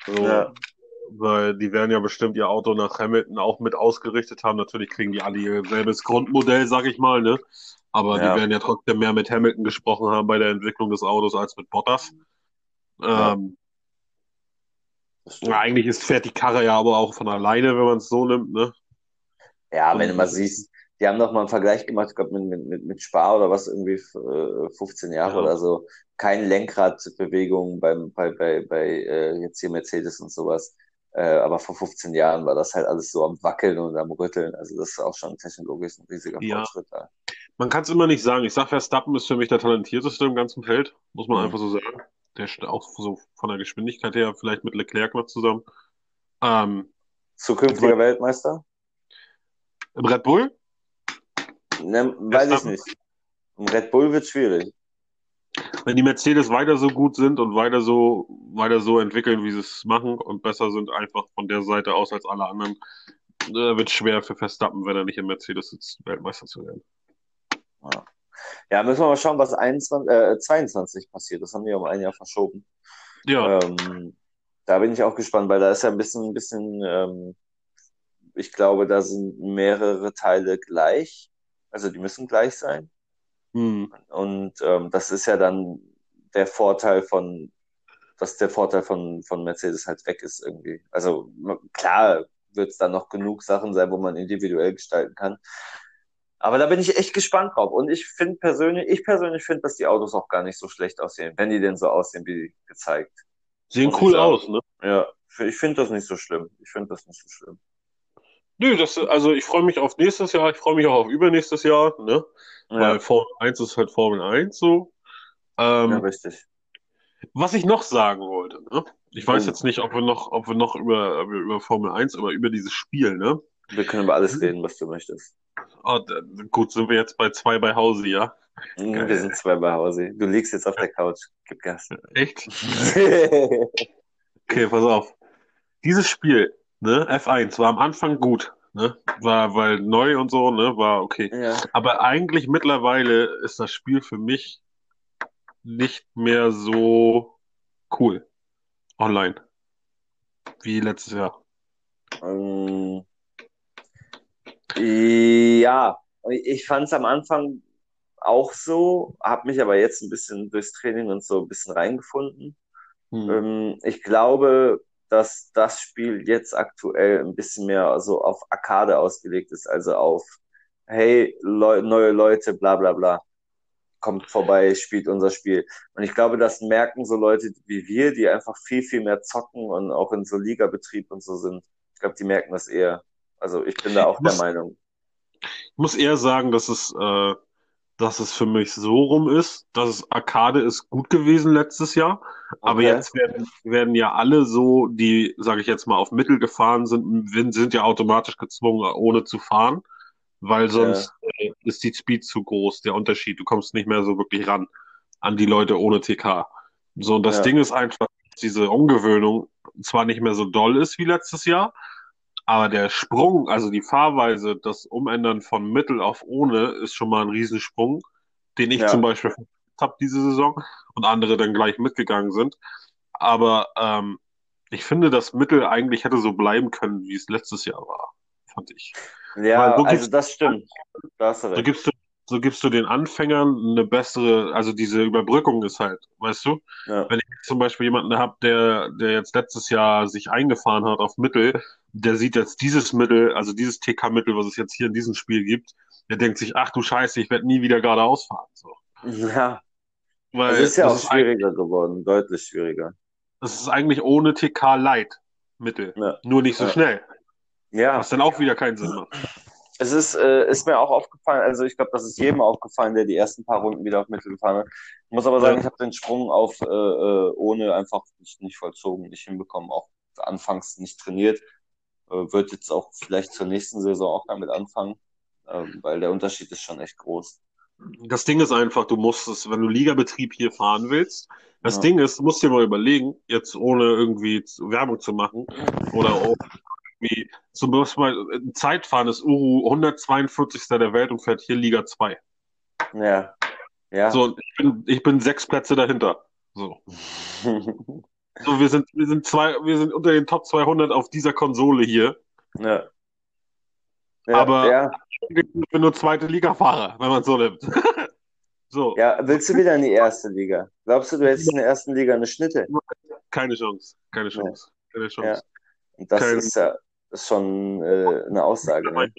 Speaker 3: So, ja. Weil die werden ja bestimmt ihr Auto nach Hamilton auch mit ausgerichtet haben. Natürlich kriegen die alle ihr selbes Grundmodell, sag ich mal. Ne? Aber ja. die werden ja trotzdem mehr mit Hamilton gesprochen haben bei der Entwicklung des Autos als mit Bottas. Ja. Ähm, eigentlich ist, fährt die Karre ja aber auch von alleine, wenn man es so nimmt, ne?
Speaker 2: Ja, wenn du mal siehst, die haben noch mal einen Vergleich gemacht, ich glaube, mit, mit, mit Spar oder was, irgendwie 15 äh, Jahre ja. oder so. Keine Lenkradbewegung beim, bei, bei, bei äh, jetzt hier Mercedes und sowas. Äh, aber vor 15 Jahren war das halt alles so am Wackeln und am Rütteln. Also das ist auch schon technologisch ein riesiger ja. Fortschritt da.
Speaker 3: Man kann es immer nicht sagen. Ich sag, Verstappen ist für mich der talentierteste im ganzen Feld, muss man mhm. einfach so sagen der steht auch so von der Geschwindigkeit her vielleicht mit Leclerc noch zusammen. Ähm,
Speaker 2: Zukünftiger Weltmeister?
Speaker 3: Im Red Bull?
Speaker 2: Ne, weiß ich nicht. Im Red Bull wird schwierig.
Speaker 3: Wenn die Mercedes weiter so gut sind und weiter so, weiter so entwickeln, wie sie es machen und besser sind einfach von der Seite aus als alle anderen, äh, wird es schwer für Verstappen, wenn er nicht im Mercedes sitzt, Weltmeister zu werden.
Speaker 2: Ja. Ja, müssen wir mal schauen, was 21, äh, 22 passiert. Das haben wir um ein Jahr verschoben.
Speaker 3: Ja.
Speaker 2: Ähm, da bin ich auch gespannt, weil da ist ja ein bisschen, ein bisschen, ähm, ich glaube, da sind mehrere Teile gleich. Also die müssen gleich sein.
Speaker 3: Hm.
Speaker 2: Und ähm, das ist ja dann der Vorteil von, dass der Vorteil von, von Mercedes halt weg ist irgendwie. Also klar wird es dann noch genug Sachen sein, wo man individuell gestalten kann. Aber da bin ich echt gespannt drauf. Und ich finde persönlich, ich persönlich finde, dass die Autos auch gar nicht so schlecht aussehen, wenn die denn so aussehen, wie gezeigt.
Speaker 3: Sehen Und cool aus, ne?
Speaker 2: Ja, ich finde das nicht so schlimm. Ich finde das nicht so schlimm.
Speaker 3: Nö, das, also ich freue mich auf nächstes Jahr, ich freue mich auch auf übernächstes Jahr, ne? Ja. Weil Formel 1 ist halt Formel 1 so. Ähm,
Speaker 2: ja, richtig.
Speaker 3: Was ich noch sagen wollte, ne? Ich weiß oh. jetzt nicht, ob wir noch, ob wir noch über, über Formel 1, aber über dieses Spiel, ne?
Speaker 2: Wir können über alles reden, was du möchtest.
Speaker 3: Oh, gut, sind wir jetzt bei zwei bei Hause, ja?
Speaker 2: Mhm, wir sind zwei bei Hause. Du liegst jetzt auf der Couch. Gib Gas.
Speaker 3: Echt? okay, pass auf. Dieses Spiel, ne, F1, war am Anfang gut, ne? War, weil neu und so, ne, war okay.
Speaker 2: Ja.
Speaker 3: Aber eigentlich mittlerweile ist das Spiel für mich nicht mehr so cool. Online. Wie letztes Jahr.
Speaker 2: Ähm, ja, ich fand es am Anfang auch so, habe mich aber jetzt ein bisschen durchs Training und so ein bisschen reingefunden. Hm. Ähm, ich glaube, dass das Spiel jetzt aktuell ein bisschen mehr so auf Arcade ausgelegt ist, also auf hey, Leu neue Leute, bla bla bla. kommt vorbei, spielt unser Spiel. Und ich glaube, das merken so Leute wie wir, die einfach viel, viel mehr zocken und auch in so Ligabetrieb und so sind. Ich glaube, die merken das eher. Also ich bin da auch
Speaker 3: muss,
Speaker 2: der Meinung.
Speaker 3: Ich muss eher sagen, dass es, äh, dass es für mich so rum ist, dass es Arcade ist gut gewesen letztes Jahr, aber
Speaker 2: Okay.
Speaker 3: jetzt werden, werden ja alle so, die, sage ich jetzt mal, auf Mittel gefahren sind, sind ja automatisch gezwungen, ohne zu fahren, weil sonst äh, ist die Speed zu groß, der Unterschied. Du kommst nicht mehr so wirklich ran an die Leute ohne TK. So, und das
Speaker 2: Ja.
Speaker 3: Ding ist einfach, dass diese Umgewöhnung zwar nicht mehr so doll ist wie letztes Jahr, aber der Sprung, also die Fahrweise, das Umändern von Mittel auf ohne, ist schon mal ein Riesensprung, den ich
Speaker 2: Ja.
Speaker 3: zum Beispiel habe diese Saison und andere dann gleich mitgegangen sind. Aber ähm, ich finde, das Mittel eigentlich hätte so bleiben können, wie es letztes Jahr war, fand ich.
Speaker 2: Ja,
Speaker 3: Weil so
Speaker 2: also das stimmt. Da hast du
Speaker 3: So gibst du, so gibst du den Anfängern eine bessere, also diese Überbrückung ist halt, weißt du?
Speaker 2: Ja.
Speaker 3: Wenn ich zum Beispiel jemanden habe, der, der jetzt letztes Jahr sich eingefahren hat auf Mittel, der sieht jetzt dieses Mittel, also dieses TK-Mittel, was es jetzt hier in diesem Spiel gibt, der denkt sich, ach du Scheiße, ich werde nie wieder geradeaus fahren. So.
Speaker 2: Ja,
Speaker 3: Weil
Speaker 2: es ist ja auch schwieriger geworden, deutlich schwieriger.
Speaker 3: das ist eigentlich ohne TK Light Mittel.
Speaker 2: Ja.
Speaker 3: Nur nicht so
Speaker 2: Ja.
Speaker 3: schnell.
Speaker 2: Ja,
Speaker 3: Was dann auch wieder keinen Sinn macht.
Speaker 2: Es ist, äh, ist mir auch aufgefallen, also ich glaube, das ist jedem aufgefallen, der die ersten paar Runden wieder auf Mittel gefahren hat. Ich muss aber sagen, ich habe den Sprung auf äh, äh, ohne einfach nicht, nicht vollzogen, nicht hinbekommen, auch anfangs nicht trainiert. Äh, wird jetzt auch vielleicht zur nächsten Saison auch damit anfangen, äh, weil der Unterschied ist schon echt groß.
Speaker 3: Das Ding ist einfach, du musst es, wenn du Ligabetrieb hier fahren willst, das
Speaker 2: Ja.
Speaker 3: Ding ist, du musst dir mal überlegen, jetzt ohne irgendwie Werbung zu machen oder auch irgendwie, zum Beispiel Zeitfahren ist Uru 142. der Welt und fährt hier Liga 2.
Speaker 2: Ja, ja.
Speaker 3: So, ich bin, ich bin sechs Plätze dahinter. So. So, wir sind, wir sind zwei, wir sind unter den Top 200 auf dieser Konsole hier.
Speaker 2: ja. Ja,
Speaker 3: Aber-
Speaker 2: ja,
Speaker 3: Ich bin nur zweite Liga-Fahrer, wenn man so nimmt. So,
Speaker 2: ja, willst du wieder in die erste Liga? Glaubst du, du hättest in der ersten Liga eine Schnitte?
Speaker 3: keine Chance, keine Chance, keine Chance.
Speaker 2: Und das
Speaker 3: Kein-
Speaker 2: ist ja ist schon äh, eine Aussage, ne?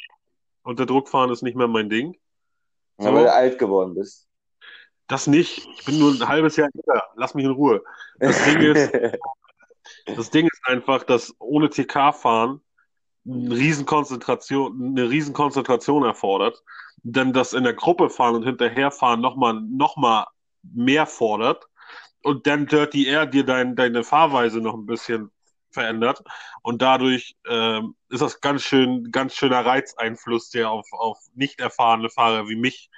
Speaker 3: Unter Druck fahren ist nicht mehr mein Ding.
Speaker 2: Ja, weil du alt geworden bist.
Speaker 3: Das nicht. Ich bin nur ein halbes Jahr älter. Lass mich in Ruhe. Das Ding ist, das Ding ist einfach, dass ohne TK fahren eine Riesenkonzentration, eine Riesenkonzentration erfordert. Denn das in der Gruppe fahren und hinterherfahren nochmal, noch mal mehr fordert. Und dann Dirty Air dir dein, deine Fahrweise noch ein bisschen verändert. Und dadurch ähm, ist das ganz schön, ganz schöner Reizeinfluss, der auf, auf nicht erfahrene Fahrer wie mich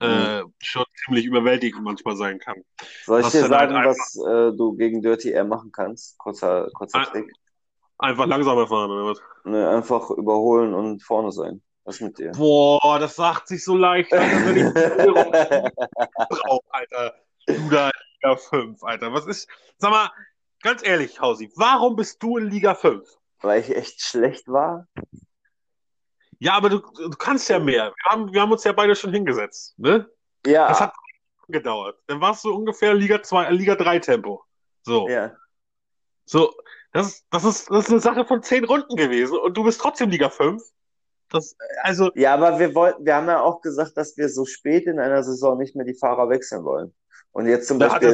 Speaker 3: äh, schon ziemlich überwältigend manchmal sein kann.
Speaker 2: Soll ich
Speaker 3: Was
Speaker 2: dir
Speaker 3: denn halt
Speaker 2: sagen, was äh, du gegen Dirty Air machen kannst? Kurzer, kurzer
Speaker 3: Ah.
Speaker 2: Trick.
Speaker 3: Einfach langsamer fahren, oder was?
Speaker 2: Ne, einfach überholen und vorne sein. Was mit dir?
Speaker 3: Boah, das sagt sich so leicht, Alter, wenn ich drauf, Alter. Du da in Liga 5, Alter. Was ist, sag mal, ganz ehrlich, Hausi, warum bist du in Liga 5?
Speaker 2: Weil ich echt schlecht war?
Speaker 3: Ja, aber du, du kannst ja mehr. Wir haben, wir haben uns ja beide schon hingesetzt, ne?
Speaker 2: Ja,
Speaker 3: Das hat gedauert. Dann warst du ungefähr Liga 2, äh, Liga 3 Tempo. So.
Speaker 2: ja.
Speaker 3: So, das, ist- das ist, das ist eine Sache von zehn Runden gewesen und du bist trotzdem Liga 5. Das, also,
Speaker 2: Ja, aber wir wollten, wir haben ja auch gesagt, dass wir so spät in einer Saison nicht mehr die Fahrer wechseln wollen. Und jetzt zum Beispiel,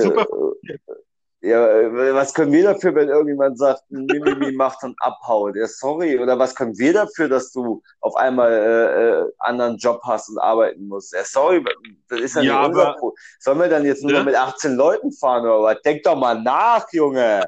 Speaker 2: ja, äh, was können wir dafür, wenn irgendjemand sagt, Mimimi macht und abhaut? Ja, sorry. Oder was können wir dafür, dass du auf einmal äh, äh, anderen Job hast und arbeiten musst? Ja, sorry, das ist ja,
Speaker 3: Ja,
Speaker 2: nicht unser
Speaker 3: aber-
Speaker 2: Sollen wir dann jetzt nur
Speaker 3: Ne?
Speaker 2: mit 18 Leuten fahren oder was? Denk doch mal nach, Junge.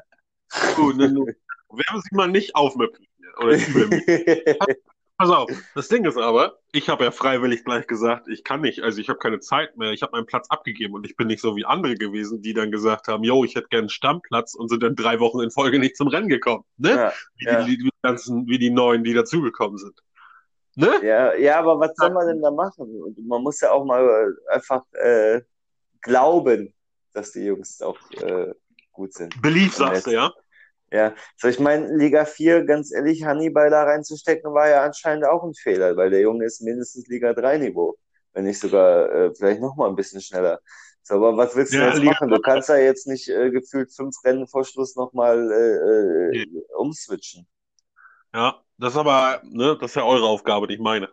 Speaker 3: gut, ne, du, wärmen Sie mal nicht aufmüpfen. Oder übel. Pass auf, das Ding ist aber, ich habe ja freiwillig gleich gesagt, ich kann nicht, also ich habe keine Zeit mehr, ich habe meinen Platz abgegeben und ich bin nicht so wie andere gewesen, die dann gesagt haben, yo, ich hätte gern einen Stammplatz und sind dann drei Wochen in Folge nicht zum Rennen gekommen, ne?
Speaker 2: Ja,
Speaker 3: Wie,
Speaker 2: ja.
Speaker 3: die, die ganzen, wie die Neuen, die dazugekommen sind. Ne?
Speaker 2: Ja, ja, aber was soll man denn da machen? Und man muss ja auch mal einfach äh, glauben, dass die Jungs auch äh, gut sind.
Speaker 3: Belief, sagst du, ja?
Speaker 2: Ja, so ich meine, Liga 4, ganz ehrlich, Hannibal da reinzustecken, war ja anscheinend auch ein Fehler, weil der Junge ist mindestens Liga 3 Niveau, wenn nicht sogar äh, vielleicht noch mal ein bisschen schneller. So, aber was willst du
Speaker 3: Ja,
Speaker 2: jetzt
Speaker 3: Liga-
Speaker 2: machen? Du kannst ja jetzt nicht äh, gefühlt fünf Rennen vor Schluss noch mal äh, äh, umswitchen.
Speaker 3: Ja, das ist aber, ne, das ist ja eure Aufgabe, nicht meine.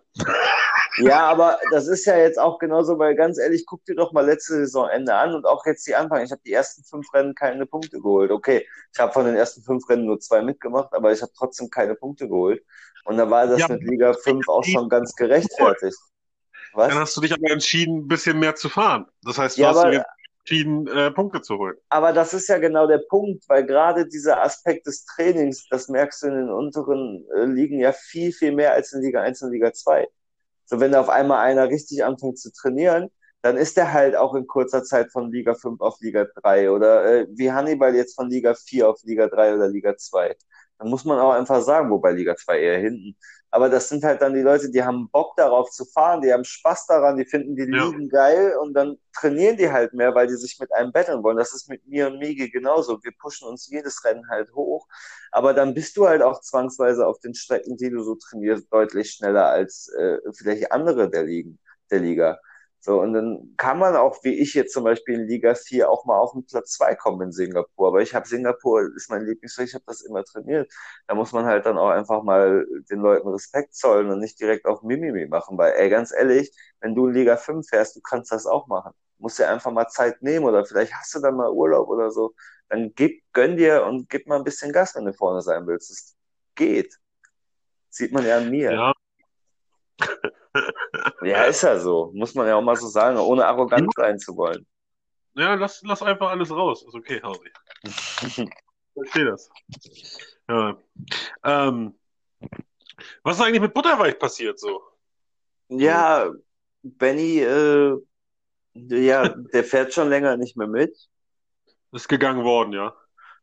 Speaker 2: Ja, aber das ist ja jetzt auch genauso, weil ganz ehrlich, guck dir doch mal letzte Saisonende an und auch jetzt die Anfang. Ich habe die ersten fünf Rennen keine Punkte geholt. Okay, ich habe von den ersten fünf Rennen nur zwei mitgemacht, aber ich habe trotzdem keine Punkte geholt. Und da war das
Speaker 3: Ja,
Speaker 2: mit Liga 5 auch schon ganz gerechtfertigt. Was?
Speaker 3: Dann hast du dich aber entschieden, ein bisschen mehr zu fahren. Das heißt, du
Speaker 2: Ja,
Speaker 3: hast
Speaker 2: aber-
Speaker 3: entschieden, äh, Punkte zu holen.
Speaker 2: Aber das ist ja genau der Punkt, weil gerade dieser Aspekt des Trainings, das merkst du in den unteren äh, Ligen ja viel, viel mehr als in Liga 1 und Liga 2. So, wenn da auf einmal einer richtig anfängt zu trainieren, dann ist der halt auch in kurzer Zeit von Liga 5 auf Liga 3 oder äh, wie Hannibal jetzt von Liga 4 auf Liga 3 oder Liga 2. Dann muss man auch einfach sagen, wobei Liga 2 eher hinten. Aber das sind halt dann die Leute, die haben Bock darauf zu fahren, die haben Spaß daran, die finden die
Speaker 3: Ja.
Speaker 2: Ligen geil und dann trainieren die halt mehr, weil die sich mit einem betteln wollen. Das ist mit mir und Migi genauso. Wir pushen uns jedes Rennen halt hoch. Aber dann bist du halt auch zwangsweise auf den Strecken, die du so trainierst, deutlich schneller als äh, vielleicht andere der Ligen, der Liga. So, und dann kann man auch, wie ich jetzt zum Beispiel in Liga 4, auch mal auf den Platz 2 kommen in Singapur. Aber ich habe Singapur, ist mein Lieblingsstreck, ich habe das immer trainiert. Da muss man halt dann auch einfach mal den Leuten Respekt zollen und nicht direkt auf Mimimi machen, weil, ey, ganz ehrlich, wenn du in Liga 5 fährst, du kannst das auch machen. Du musst dir einfach mal Zeit nehmen oder vielleicht hast du dann mal Urlaub oder so. Dann gib, gönn dir und gib mal ein bisschen Gas, wenn du vorne sein willst. Es geht. Sieht man ja an mir.
Speaker 3: Ja,
Speaker 2: Ja, ist ja so. Muss man ja auch mal so sagen, ohne arrogant sein zu wollen.
Speaker 3: ja lass, lass einfach alles raus. Ist okay, Harry. Verstehe das. Ja. Ähm, was ist eigentlich mit Butterweich passiert so?
Speaker 2: Ja, Benny, äh, ja, der fährt schon länger nicht mehr mit.
Speaker 3: Ist gegangen worden, ja.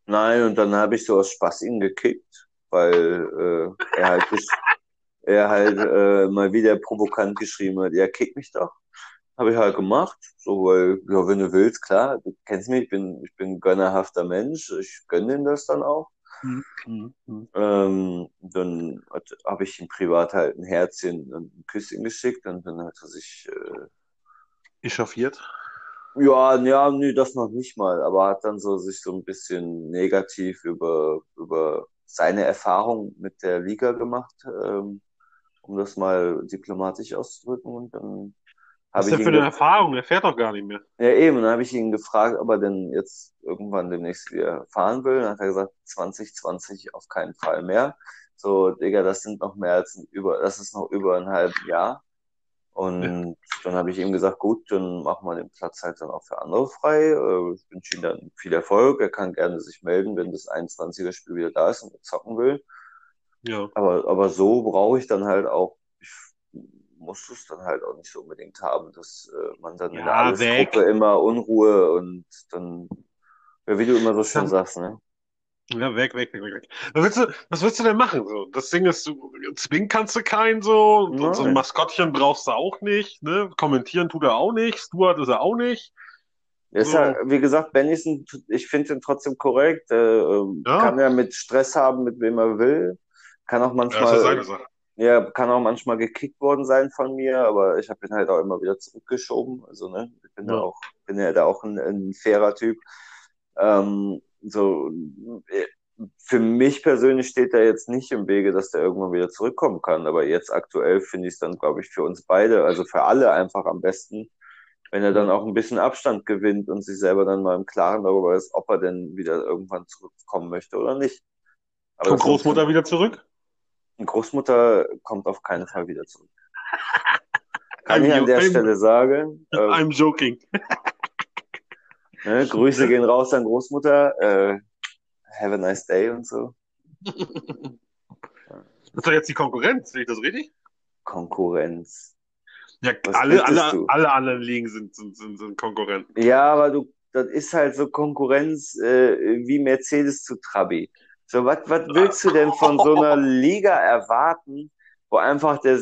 Speaker 2: Nein, und dann habe ich so aus Spaß ihn gekickt, weil äh, er halt, gesch- er halt äh, mal wieder provokant geschrieben hat, ja, kick mich doch. Habe ich halt gemacht, so, weil, ja, wenn du willst, klar, du kennst mich, ich bin, ich bin ein gönnerhafter Mensch, ich gönne ihm das dann auch.
Speaker 3: Mhm. Mhm.
Speaker 2: Ähm, dann habe ich ihm privat halt ein Herzchen und ein Küsschen geschickt und dann hat er sich, äh,
Speaker 3: Echauffiert.
Speaker 2: ja, ja, nee, das noch nicht mal, aber hat dann so sich so ein bisschen negativ über, über seine Erfahrung mit der Liga gemacht, ähm, um das mal diplomatisch auszudrücken und dann
Speaker 3: Was ist der für eine Erfahrung? Der fährt doch gar nicht mehr.
Speaker 2: ja, eben, dann habe ich ihn gefragt, ob er denn jetzt irgendwann demnächst wieder fahren will. Dann hat er gesagt, 2020 auf keinen Fall mehr. So, Digga, das sind noch mehr als über, das ist noch über ein halbes Jahr. Und dann habe ich ihm gesagt, gut, dann machen wir den Platz halt dann auch für andere frei. Äh, Ich wünsche ihm dann viel Erfolg. Er kann gerne sich melden, wenn das 21er-Spiel wieder da ist und er zocken will.
Speaker 3: Ja.
Speaker 2: Aber, aber so brauche ich dann halt auch, ich muss es dann halt auch nicht so unbedingt haben, dass äh, man dann in der
Speaker 3: Ja,
Speaker 2: Allesgruppe immer Unruhe und dann, ja, wie du immer so schön
Speaker 3: Dann-
Speaker 2: sagst, ne?
Speaker 3: Ja, weg, weg, weg, weg, weg. Was willst du, was willst du denn machen? So, das Ding ist, du zwingen kannst du keinen so. Und so ein
Speaker 2: Nein.
Speaker 3: Maskottchen brauchst du auch nicht, ne? Kommentieren tut er auch nicht. Stuart ist er auch nicht.
Speaker 2: Ist
Speaker 3: So.
Speaker 2: ja, wie gesagt, ein, ich finde ihn trotzdem korrekt, äh, ähm,
Speaker 3: Ja.
Speaker 2: kann ja mit Stress haben, mit wem er will, kann auch
Speaker 3: Ja,
Speaker 2: manchmal,
Speaker 3: Sache.
Speaker 2: Ja, kann auch manchmal gekickt worden sein von mir, aber ich habe ihn halt auch immer wieder zurückgeschoben. Also, ne, ich bin
Speaker 3: Ja.
Speaker 2: da auch, bin ja da auch ein, ein fairer Typ. Ähm, so, äh, für mich persönlich steht er jetzt nicht im Wege, dass der irgendwann wieder zurückkommen kann. Aber jetzt aktuell finde ich es dann, glaube ich, für uns beide, also für alle einfach am besten, wenn er dann auch ein bisschen Abstand gewinnt und sich selber dann mal im Klaren darüber ist, ob er denn wieder irgendwann zurückkommen möchte oder nicht. Aber
Speaker 3: Kommt Großmutter wieder zurück?
Speaker 2: Großmutter kommt auf keinen Fall wieder zurück. Kann
Speaker 3: I'm
Speaker 2: ich an der
Speaker 3: I'm-
Speaker 2: Stelle sagen. Äh,
Speaker 3: I'm joking.
Speaker 2: ne, Grüße gehen raus an Großmutter. Äh, have a nice day und so.
Speaker 3: Das ist doch jetzt die Konkurrenz, sehe ich das richtig?
Speaker 2: Konkurrenz.
Speaker 3: Ja,
Speaker 2: Was
Speaker 3: alle, alle,
Speaker 2: du?
Speaker 3: alle anderen Ligen sind, sind, sind, sind Konkurrenten.
Speaker 2: Ja, aber du, das ist halt so Konkurrenz äh, wie Mercedes zu Trabi. So, was was willst du denn von so einer Liga erwarten, wo einfach der,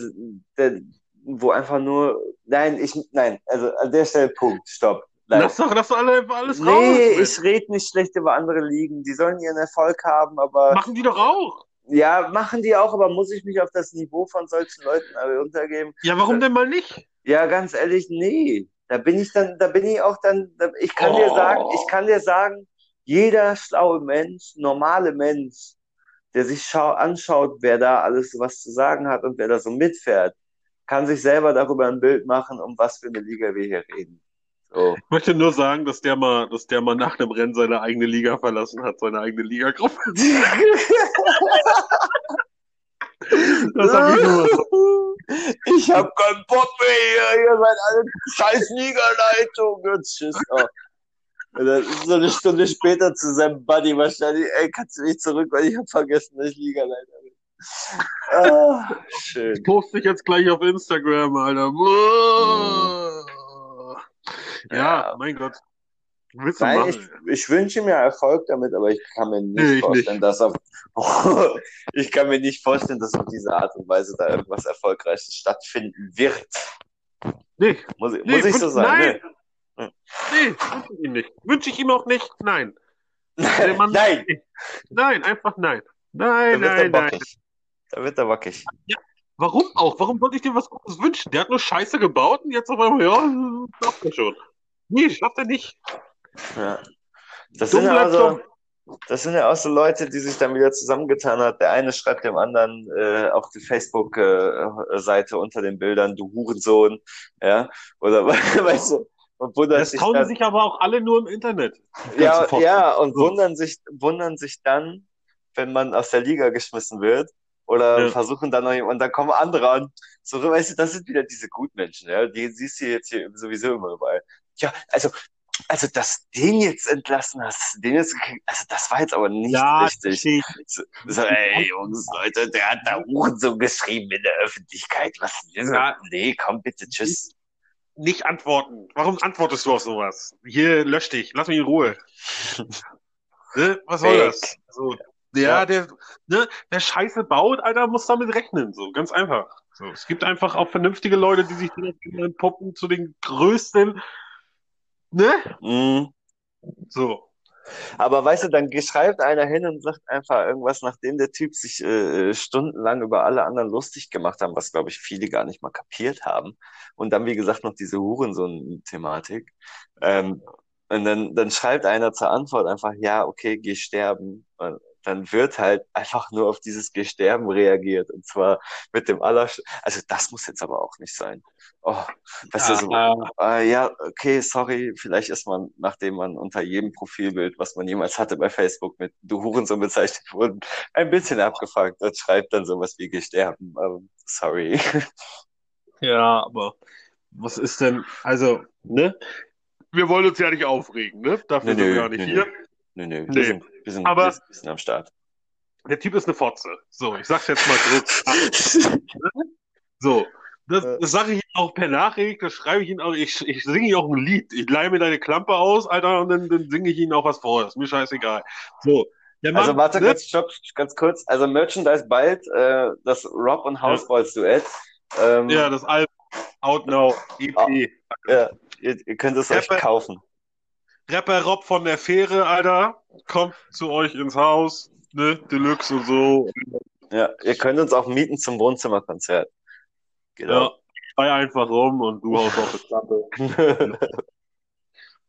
Speaker 2: der wo einfach nur, nein, ich, nein, also an der Stelle Punkt, stopp. Nein.
Speaker 3: Lass doch, lass doch alle, alles raus.
Speaker 2: Nee, ich rede nicht schlecht über andere Ligen. Die sollen ihren Erfolg haben, aber
Speaker 3: Machen die doch auch.
Speaker 2: ja, machen die auch, aber muss ich mich auf das Niveau von solchen Leuten alle untergeben?
Speaker 3: Ja, warum denn mal nicht?
Speaker 2: Ja, ganz ehrlich, nee. Da bin ich dann, da bin ich auch dann, da, ich kann dir
Speaker 3: Oh.
Speaker 2: sagen, ich kann dir sagen, jeder schlaue Mensch, normale Mensch, der sich schau anschaut, wer da alles was zu sagen hat und wer da so mitfährt, kann sich selber darüber ein Bild machen, um was für eine Liga wir hier reden. So.
Speaker 3: Ich möchte nur sagen, dass der mal, dass der mal nach dem Rennen seine eigene Liga verlassen hat, seine eigene Ligagruppe. Das habe ich nur so.
Speaker 2: Ich hab keinen Bock mehr hier. Ihr seid alle scheiß Ligaleitung. Tschüss. Oh. Und dann so eine Stunde später zu seinem Buddy wahrscheinlich, ey, kannst du nicht zurück, weil ich hab vergessen, dass ich Ligaleiter bin. Ah, schön.
Speaker 3: Ich poste dich jetzt gleich auf Instagram, Alter. Ja,
Speaker 2: Ja.
Speaker 3: mein Gott. Willst
Speaker 2: Nein, ich, ich wünsche mir Erfolg damit, aber ich kann mir nicht
Speaker 3: Nee,
Speaker 2: vorstellen, dass auf, ich kann mir nicht vorstellen, dass auf diese Art und Weise da irgendwas Erfolgreiches stattfinden wird.
Speaker 3: Nee,
Speaker 2: Muss, ich-
Speaker 3: nee,
Speaker 2: muss ich so sagen.
Speaker 3: Nein.
Speaker 2: Nee.
Speaker 3: Nee, wünsche ich ihm nicht. Wünsche ich ihm auch nicht. Nein. Der Mann-
Speaker 2: Nein,
Speaker 3: Nein, einfach nein.
Speaker 2: da
Speaker 3: Nein,
Speaker 2: er
Speaker 3: nein, nein.
Speaker 2: Da wird er wackig.
Speaker 3: Warum auch? Warum sollte ich dir was Gutes wünschen? Der hat nur Scheiße gebaut und jetzt auf einmal, ja, schafft er schon. Nee, schafft er nicht.
Speaker 2: Ja. Das
Speaker 3: Dumm
Speaker 2: sind ja also, das sind ja auch so Leute, die sich dann wieder zusammengetan hat. Der eine schreibt dem anderen äh, auf die Facebook-Seite unter den Bildern, du Hurensohn, ja, oder weißt du, und wundert
Speaker 3: Das
Speaker 2: sich
Speaker 3: trauen
Speaker 2: dann,
Speaker 3: sich aber auch alle nur im Internet.
Speaker 2: Ja, ja, und
Speaker 3: So.
Speaker 2: wundern sich, wundern sich dann, wenn man aus der Liga geschmissen wird, oder
Speaker 3: Ja.
Speaker 2: versuchen dann noch, und dann kommen andere an. So, weißt du, das sind wieder diese Gutmenschen, ja, die siehst du jetzt hier sowieso immer überall. Ja, also, also, dass den jetzt entlassen hast, den jetzt gekriegt, also, das war jetzt aber nicht
Speaker 3: Ja,
Speaker 2: richtig. So, so, ey, Jungs, Leute, der hat da Hurensohn geschrieben in der Öffentlichkeit. Was
Speaker 3: Ja.
Speaker 2: Nee, komm bitte, tschüss.
Speaker 3: Nicht antworten. Warum antwortest du auf sowas? Hier, lösch dich. Lass mich in Ruhe. ne? Was soll
Speaker 2: Fake.
Speaker 3: das? So, ja,
Speaker 2: Ja.
Speaker 3: der, ne, wer Scheiße baut, Alter, muss damit rechnen. So, ganz einfach. So, es gibt einfach auch vernünftige Leute, die sich dann entpuppen zu den größten, ne?
Speaker 2: Mhm.
Speaker 3: So.
Speaker 2: Aber weißt du, dann schreibt einer hin und sagt einfach irgendwas, nachdem der Typ sich äh, stundenlang über alle anderen lustig gemacht haben, was glaube ich viele gar nicht mal kapiert haben. Und dann, wie gesagt, noch diese Hurensohn-Thematik. Ähm, und dann, dann schreibt einer zur Antwort einfach, ja, okay, geh sterben. Und dann wird halt einfach nur auf dieses Geh sterben reagiert. Und zwar mit dem aller, also das muss jetzt aber auch nicht sein. Oh, weißt du, so, äh, ja, okay, sorry, vielleicht ist man, nachdem man unter jedem Profilbild, was man jemals hatte bei Facebook mit du Hurensohn bezeichnet wurden, ein bisschen abgefuckt und schreibt dann sowas wie gesterben. Ähm, sorry.
Speaker 3: Ja, aber was ist denn, also, ne? Wir wollen uns ja nicht aufregen, ne? Dafür
Speaker 2: Nö,
Speaker 3: sind wir ja nicht
Speaker 2: nö,
Speaker 3: hier.
Speaker 2: Nö, nö,
Speaker 3: Nee.
Speaker 2: wir sind, wir sind,
Speaker 3: Aber-
Speaker 2: wir sind, am Start.
Speaker 3: Der Typ ist eine Fotze. So, ich sag's jetzt mal. So, das,
Speaker 2: Ja.
Speaker 3: das sage ich ihm auch per Nachricht, das schreibe ich ihm auch, ich, ich singe ihm auch ein Lied. Ich leihe mir deine Klampe aus, Alter, und dann, dann singe ich ihm auch was vor. Ist mir scheißegal. So, der Mann,
Speaker 2: Also warte
Speaker 3: ne?
Speaker 2: kurz, stopp, ganz kurz. Also Merchandise bald, äh, das Rob und Houseboys Duett. Ähm,
Speaker 3: Ja, das Album Out Now, EP.
Speaker 2: Ah. ja, ihr, ihr könnt es euch kaufen.
Speaker 3: Rapper Rob von der Fähre, Alter, kommt zu euch ins Haus, ne, Deluxe und so.
Speaker 2: Ja, ihr könnt uns auch mieten zum Wohnzimmerkonzert.
Speaker 3: Ja,
Speaker 2: Genau.
Speaker 3: schrei einfach rum und du haust auf die Klampe.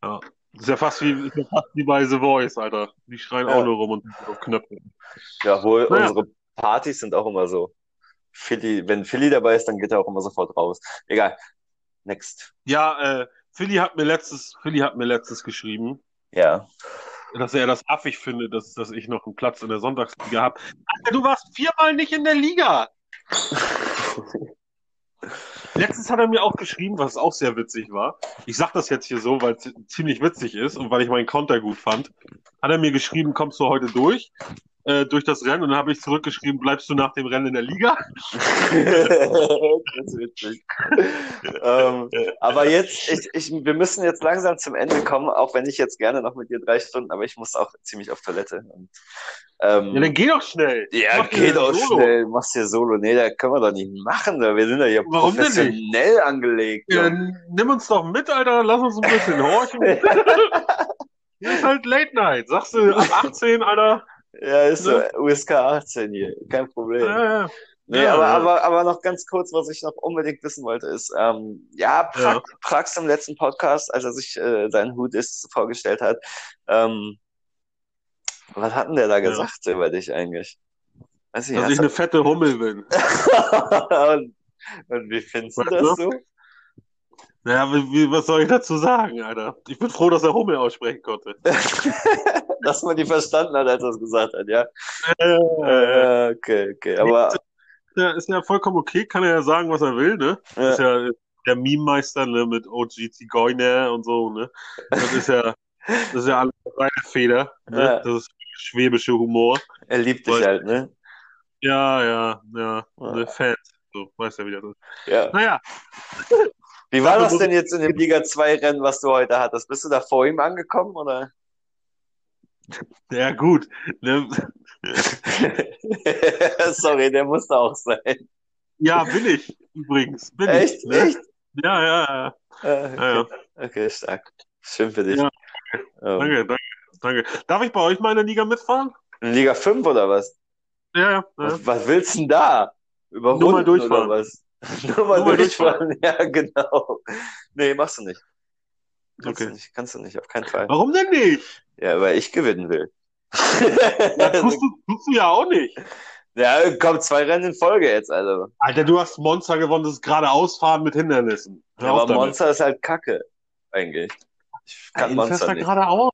Speaker 3: Ja. Das ist ja fast wie, ist ja fast wie bei The Voice, Alter. Die schreien
Speaker 2: Ja.
Speaker 3: auch nur rum und auf Knöpfe.
Speaker 2: Ja, wohl,
Speaker 3: Naja.
Speaker 2: unsere Partys sind auch immer so. Philly, wenn Philly dabei ist, dann geht er auch immer sofort raus. Egal. Next.
Speaker 3: Ja, äh, Philly hat mir letztes, Philly hat mir letztes geschrieben,
Speaker 2: Ja.
Speaker 3: dass er das affig findet, dass, dass ich noch einen Platz in der Sonntagsliga habe. Alter, du warst viermal nicht in der Liga. Letztens hat er mir auch geschrieben, was auch sehr witzig war. Ich sag das jetzt hier so, weil es ziemlich witzig ist und weil ich meinen Konter gut fand. Hat er mir geschrieben, kommst du heute durch? Äh, durch das Rennen und dann habe ich zurückgeschrieben, bleibst du nach dem Rennen in der Liga?
Speaker 2: das ist witzig. ähm, aber jetzt, ich, ich, wir müssen jetzt langsam zum Ende kommen, auch wenn ich jetzt gerne noch mit dir drei Stunden, aber ich muss auch ziemlich auf Toilette. Und, ähm,
Speaker 3: Ja, dann geh doch schnell.
Speaker 2: Ja,
Speaker 3: Mach dir
Speaker 2: geht auch
Speaker 3: Solo.
Speaker 2: schnell. Machst hier Solo. Nee, da können wir doch nicht machen. Da. Wir sind ja hier
Speaker 3: Warum
Speaker 2: professionell angelegt.
Speaker 3: Ja, nimm uns doch mit, Alter, lass uns ein bisschen horchen. Hier ist halt Late Night. Sagst du ab 18, Alter?
Speaker 2: Ja, ist so
Speaker 3: Ne?
Speaker 2: USK 18 hier. Kein Problem.
Speaker 3: Ja, ja.
Speaker 2: Nee,
Speaker 3: Ja,
Speaker 2: aber,
Speaker 3: ja.
Speaker 2: aber, aber noch ganz kurz, was ich noch unbedingt wissen wollte, ist, ähm, ja, Prag,
Speaker 3: Ja.
Speaker 2: Prax im letzten Podcast, als er sich äh, seinen Hut ist vorgestellt hat, ähm, was hat denn der da gesagt über dich eigentlich? Weiß ich
Speaker 3: dass ich eine fette Hummel bin.
Speaker 2: und, und wie findest du das so?
Speaker 3: Naja, wie, was soll ich dazu sagen, Alter? Ich bin froh, dass er Hummel aussprechen konnte.
Speaker 2: Dass man die verstanden hat, als er es gesagt hat, ja.
Speaker 3: Äh,
Speaker 2: okay, okay. Aber
Speaker 3: ja, ist ja vollkommen okay, kann er ja sagen, was er will, ne?
Speaker 2: Ja.
Speaker 3: Ist ja der Meme-Meister, ne, mit OG Zigeuner und so, ne? Das ist ja, das ist ja alles seine Feder, ne?
Speaker 2: Ja.
Speaker 3: Das ist schwäbische Humor.
Speaker 2: er liebt dich
Speaker 3: Weil-
Speaker 2: halt, ne?
Speaker 3: Ja, ja, ja,
Speaker 2: Ja.
Speaker 3: ne, Fans, so, weißt ja, wie das ist.
Speaker 2: Ja.
Speaker 3: Naja,
Speaker 2: Wie war das denn jetzt in dem Liga 2 Rennen, was du heute hattest? Bist du da vor ihm angekommen oder?
Speaker 3: ja, gut, ne?
Speaker 2: Sorry, der musste auch sein.
Speaker 3: Ja, bin ich, übrigens, bin
Speaker 2: Echt?
Speaker 3: ich, ne?
Speaker 2: Echt?
Speaker 3: Ja, ja, ja,
Speaker 2: Ah,
Speaker 3: ja, ja.
Speaker 2: Okay. okay, stark. Schön für dich.
Speaker 3: Ja.
Speaker 2: Ähm,
Speaker 3: Danke, danke, danke. Darf ich bei euch mal in der Liga mitfahren?
Speaker 2: in Liga 5 oder was?
Speaker 3: Ja, ja.
Speaker 2: Was, was willst du denn da? Über
Speaker 3: Nur mal durchfahren.
Speaker 2: oder was? Nur mal
Speaker 3: Nur
Speaker 2: durchfahren. Ja, genau. Nee, machst du nicht. Kannst
Speaker 3: Okay.
Speaker 2: du nicht, kannst du nicht, auf keinen Fall.
Speaker 3: Warum denn nicht?
Speaker 2: Ja, weil ich gewinnen will.
Speaker 3: Ja, tust du, tust du ja auch nicht.
Speaker 2: Ja, kommt zwei Rennen in Folge jetzt, also.
Speaker 3: Alter, du hast Monster gewonnen, das ist geradeausfahren mit Hindernissen.
Speaker 2: Ja, aber
Speaker 3: damit.
Speaker 2: Monster ist halt Kacke, eigentlich. Ich kann
Speaker 3: fährst
Speaker 2: Monster
Speaker 3: da
Speaker 2: nicht.
Speaker 3: geradeaus.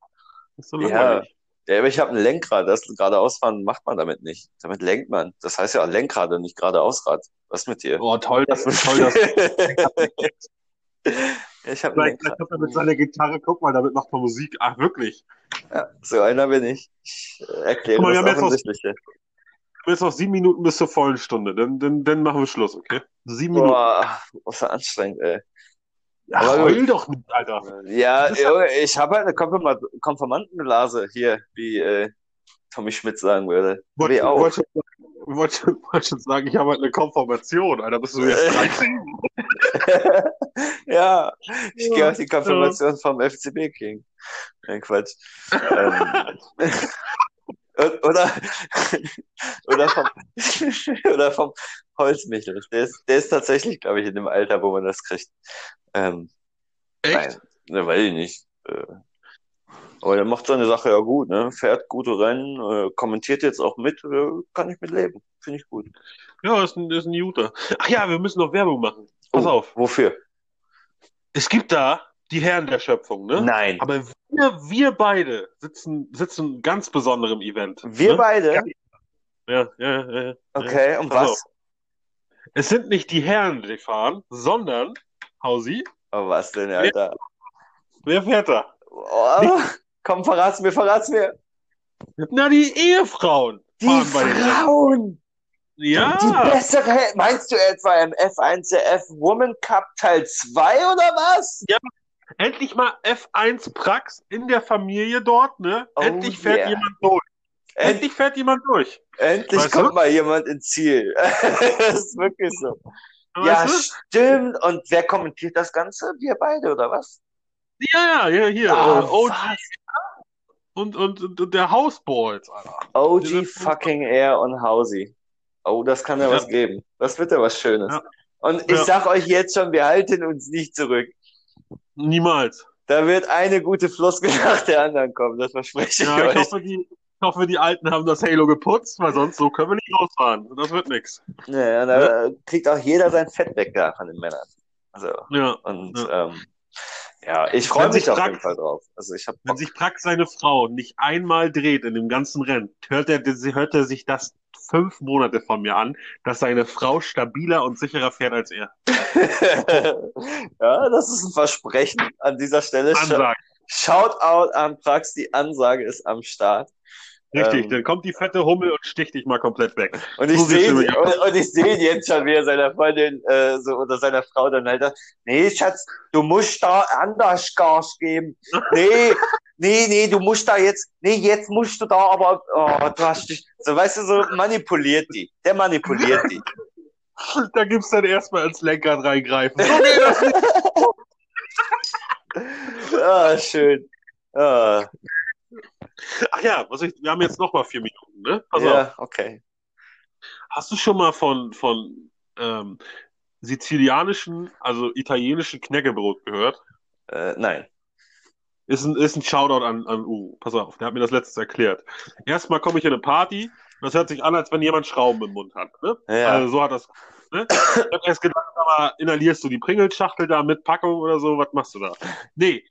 Speaker 3: Das ist so langweilig.
Speaker 2: Ja, aber ich habe ein Lenkrad, das geradeausfahren macht man damit nicht. Damit lenkt man. Das heißt ja auch Lenkrad und nicht geradeausrad. Was mit dir?
Speaker 3: Oh, toll, das ist toll, dass
Speaker 2: ich habe
Speaker 3: vielleicht, hat er mit seiner Gitarre, guck mal, damit macht man Musik. Ach, wirklich.
Speaker 2: Ja, so einer bin ich. Ich äh, erkläre
Speaker 3: mal, wir
Speaker 2: das
Speaker 3: haben jetzt noch-
Speaker 2: Offensichtliche.
Speaker 3: Jetzt noch sieben Minuten bis zur vollen Stunde. Dann, dann, dann machen wir Schluss, okay? Sieben Minuten.
Speaker 2: Boah, was für anstrengend, ey.
Speaker 3: Ach, heul doch nicht, Alter.
Speaker 2: Ja, Junge, ich habe halt eine Konfirma Konfirmandenblase hier, wie äh, Tommy Schmidt sagen würde.
Speaker 3: Wollte
Speaker 2: auch.
Speaker 3: wollte schon, wollte, wollte schon sagen, ich habe halt eine Konformation, Alter. Bist du jetzt 13?
Speaker 2: ja, ich gehe auf die Konfirmation vom FCB King. Nein, Quatsch. ähm, oder, oder vom, oder vom Holzmichel. Der ist, der ist tatsächlich, glaube ich, in dem Alter, wo man das kriegt. Ähm,
Speaker 3: Echt?
Speaker 2: Nein, ne, weiß ich nicht. Äh, aber der macht seine Sache ja gut, ne? Fährt gute Rennen, äh, kommentiert jetzt auch mit, äh, kann ich mit leben. Finde ich gut.
Speaker 3: Ja, ist ein, ist ein Juter. Ach ja, wir müssen noch Werbung machen. Pass
Speaker 2: Oh,
Speaker 3: auf.
Speaker 2: Wofür?
Speaker 3: Es gibt da die Herren der Schöpfung, ne?
Speaker 2: Nein.
Speaker 3: Aber wir, wir beide sitzen, sitzen ganz besonderem Event.
Speaker 2: Wir
Speaker 3: ne?
Speaker 2: beide?
Speaker 3: Ja, ja, ja, ja, ja.
Speaker 2: Okay, und
Speaker 3: Pass
Speaker 2: was?
Speaker 3: Es sind nicht die Herren, die fahren, sondern, Hausi,
Speaker 2: Oh, was denn, Alter?
Speaker 3: wer fährt da?
Speaker 2: Oh, komm, verrat's mir, verrat's mir.
Speaker 3: Na, die Ehefrauen
Speaker 2: Die. Frauen! Die
Speaker 3: Ja,
Speaker 2: bessere, meinst du etwa im F1 der F Woman Cup Teil 2 oder was?
Speaker 3: endlich mal F1 Prax in der Familie dort, ne?
Speaker 2: Oh
Speaker 3: Endlich fährt
Speaker 2: yeah.
Speaker 3: jemand durch.
Speaker 2: End,
Speaker 3: Endlich fährt jemand durch.
Speaker 2: endlich
Speaker 3: Weißt
Speaker 2: kommt
Speaker 3: du?
Speaker 2: mal jemand ins Ziel. das ist wirklich so. Ja,
Speaker 3: Weißt
Speaker 2: stimmt. Und wer kommentiert das Ganze? Wir beide, oder was?
Speaker 3: du? ja, ja, ja, hier.
Speaker 2: Ah,
Speaker 3: äh, OG und, und, und, der Houseboys, Alter.
Speaker 2: OG
Speaker 3: Diese-
Speaker 2: fucking Air und Hausi. Oh, das kann ja, was geben. Das wird ja was Schönes.
Speaker 3: Ja.
Speaker 2: Und ich
Speaker 3: Ja.
Speaker 2: sag euch jetzt schon, wir halten uns nicht zurück.
Speaker 3: Niemals.
Speaker 2: Da wird eine gute Floskel nach der anderen kommen, das verspreche ich
Speaker 3: Ja, ich
Speaker 2: euch.
Speaker 3: hoffe, die, ich hoffe, die Alten haben das Halo geputzt, weil sonst so können wir nicht rausfahren. Das wird nix.
Speaker 2: Ja, da kriegt auch jeder sein Fett weg da von den Männern. Also,
Speaker 3: Ja.
Speaker 2: und
Speaker 3: Ja.
Speaker 2: ähm, ja, ich freue mich auf jeden Fall drauf. Also ich habe
Speaker 3: Wenn sich Prax seine Frau nicht einmal dreht in dem ganzen Rennen, hört er, hört er sich das fünf Monate von mir an, dass seine Frau stabiler und sicherer fährt als er.
Speaker 2: ja, das ist ein Versprechen an dieser Stelle.
Speaker 3: Ansage.
Speaker 2: Shoutout an Prax, die Ansage ist am Start.
Speaker 3: Richtig,
Speaker 2: Ähm,
Speaker 3: dann kommt die fette Hummel und sticht dich mal komplett weg.
Speaker 2: Und ich
Speaker 3: So
Speaker 2: sehe
Speaker 3: nämlich
Speaker 2: und, ich ihn jetzt schon, wie er seiner Freundin äh, so oder seiner Frau dann halt sagt, nee, Schatz, du musst da anders Gas geben. Nee, nee, nee, du musst da jetzt, nee, jetzt musst du da, aber oh, du hast dich, so weißt du, so manipuliert die. Der manipuliert die.
Speaker 3: Da gibt's dann erstmal ins Lenkrad reingreifen. So geht das nicht.
Speaker 2: Ah, schön. Ah,
Speaker 3: Ach ja, was ich, wir haben jetzt noch mal vier Minuten, ne? Pass auf.
Speaker 2: ja, okay.
Speaker 3: Hast du schon mal von, von ähm, sizilianischen, also italienischen Knäckebrot gehört?
Speaker 2: Äh, nein.
Speaker 3: Ist ein, ist ein Shoutout an, an Uwe. Pass auf, der hat mir das letztes erklärt. Erstmal komme ich in eine Party, das hört sich an, als wenn jemand Schrauben im Mund hat. Ne?
Speaker 2: Ja.
Speaker 3: Also so hat das. Ne? Ich hab erst gedacht, aber inhalierst du die Pringles-Schachtel da mit Packung oder so? Was machst du da? Nee,